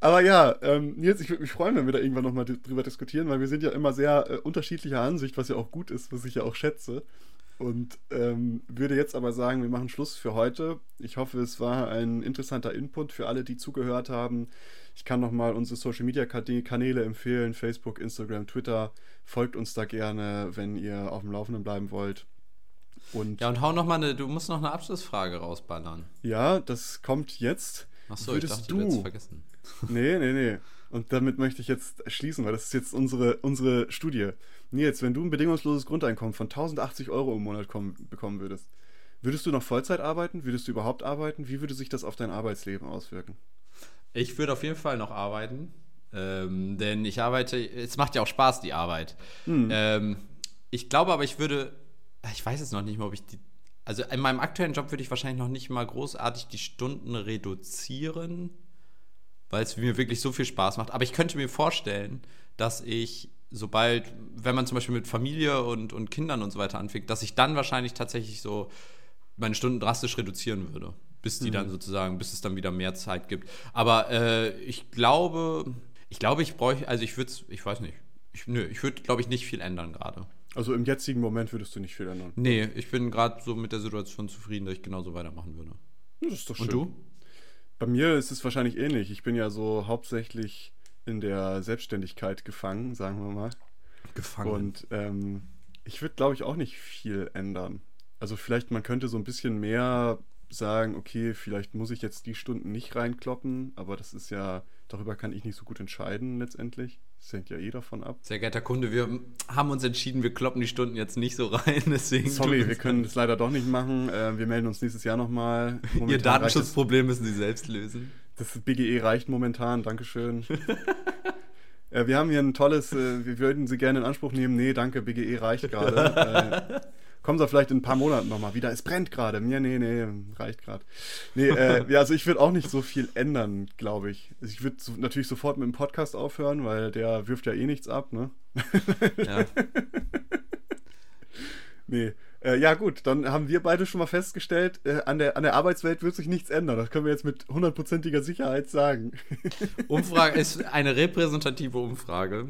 Aber ja, ähm, Nils, ich würde mich freuen, wenn wir da irgendwann nochmal drüber diskutieren, weil wir sind ja immer sehr äh, unterschiedlicher Ansicht, was ja auch gut ist, was ich ja auch schätze. Und ähm, würde jetzt aber sagen, wir machen Schluss für heute. Ich hoffe, es war ein interessanter Input für alle, die zugehört haben. Ich kann nochmal unsere Social Media Kanäle empfehlen: Facebook, Instagram, Twitter. Folgt uns da gerne, wenn ihr auf dem Laufenden bleiben wollt.
Und ja, und hau noch mal eine, du musst noch eine Abschlussfrage rausballern.
Ja, das kommt jetzt.
Achso, ich dachte, du, du vergessen. (laughs)
Nee, nee, nee. Und damit möchte ich jetzt schließen, weil das ist jetzt unsere, unsere Studie. Nils, wenn du ein bedingungsloses Grundeinkommen von 1080 Euro im Monat kommen, bekommen würdest, würdest du noch Vollzeit arbeiten? Würdest du überhaupt arbeiten? Wie würde sich das auf dein Arbeitsleben auswirken?
Ich würde auf jeden Fall noch arbeiten. Ähm, denn ich arbeite, es macht ja auch Spaß, die Arbeit. Hm. Ähm, ich glaube aber, ich würde, ich weiß es noch nicht mal, ob ich die, also in meinem aktuellen Job würde ich wahrscheinlich noch nicht mal großartig die Stunden reduzieren, weil es mir wirklich so viel Spaß macht. Aber ich könnte mir vorstellen, dass ich, sobald, wenn man zum Beispiel mit Familie und, und Kindern und so weiter anfängt, dass ich dann wahrscheinlich tatsächlich so meine Stunden drastisch reduzieren würde. Bis die mhm. dann sozusagen, bis es dann wieder mehr Zeit gibt. Aber äh, ich glaube, ich glaube, ich bräuchte, also ich würde ich weiß nicht. Ich, nö, ich würde, glaube ich, nicht viel ändern gerade.
Also im jetzigen Moment würdest du nicht viel ändern?
Nee, ich bin gerade so mit der Situation zufrieden, dass ich genauso weitermachen würde.
Das ist doch schön.
Und du?
Bei mir ist es wahrscheinlich ähnlich. Ich bin ja so hauptsächlich in der Selbstständigkeit gefangen, sagen wir mal.
Gefangen.
Und ähm, ich würde, glaube ich, auch nicht viel ändern. Also vielleicht, man könnte so ein bisschen mehr sagen, okay, vielleicht muss ich jetzt die Stunden nicht reinkloppen, aber das ist ja, darüber kann ich nicht so gut entscheiden letztendlich. Das hängt ja eh davon ab.
Sehr geehrter Kunde, wir haben uns entschieden, wir kloppen die Stunden jetzt nicht so rein. (laughs) Deswegen
Sorry, wir können das leider doch nicht machen. Äh, wir melden uns nächstes Jahr nochmal. (laughs)
Ihr Datenschutzproblem müssen Sie selbst lösen.
Das BGE reicht momentan, Dankeschön. (laughs) äh, wir haben hier ein tolles, äh, wir würden Sie gerne in Anspruch nehmen. Nee, danke, BGE reicht gerade. Kommen Sie vielleicht in ein paar Monaten nochmal wieder. Es brennt gerade. Nee, nee, nee, reicht gerade. Nee, äh, ja, also ich würde auch nicht so viel ändern, glaube ich. Also ich würde so, natürlich sofort mit dem Podcast aufhören, weil der wirft ja eh nichts ab, ne? Ja. (laughs) nee. Äh, ja, gut, dann haben wir beide schon mal festgestellt, äh, an, der, an der Arbeitswelt wird sich nichts ändern. Das können wir jetzt mit hundertprozentiger Sicherheit sagen. (laughs)
Umfrage ist eine repräsentative Umfrage.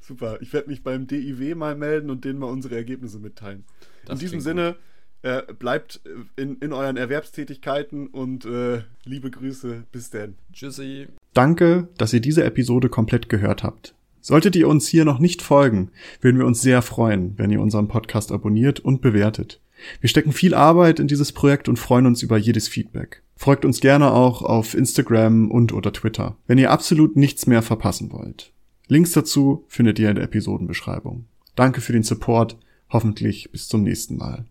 Super. Ich werde mich beim DIW mal melden und denen mal unsere Ergebnisse mitteilen. Das in diesem Sinne, äh, bleibt in, in euren Erwerbstätigkeiten und äh, liebe Grüße. Bis dann.
Tschüssi.
Danke, dass ihr diese Episode komplett gehört habt. Solltet ihr uns hier noch nicht folgen, würden wir uns sehr freuen, wenn ihr unseren Podcast abonniert und bewertet. Wir stecken viel Arbeit in dieses Projekt und freuen uns über jedes Feedback. Folgt uns gerne auch auf Instagram und oder Twitter, wenn ihr absolut nichts mehr verpassen wollt. Links dazu findet ihr in der Episodenbeschreibung. Danke für den Support Hoffentlich bis zum nächsten Mal.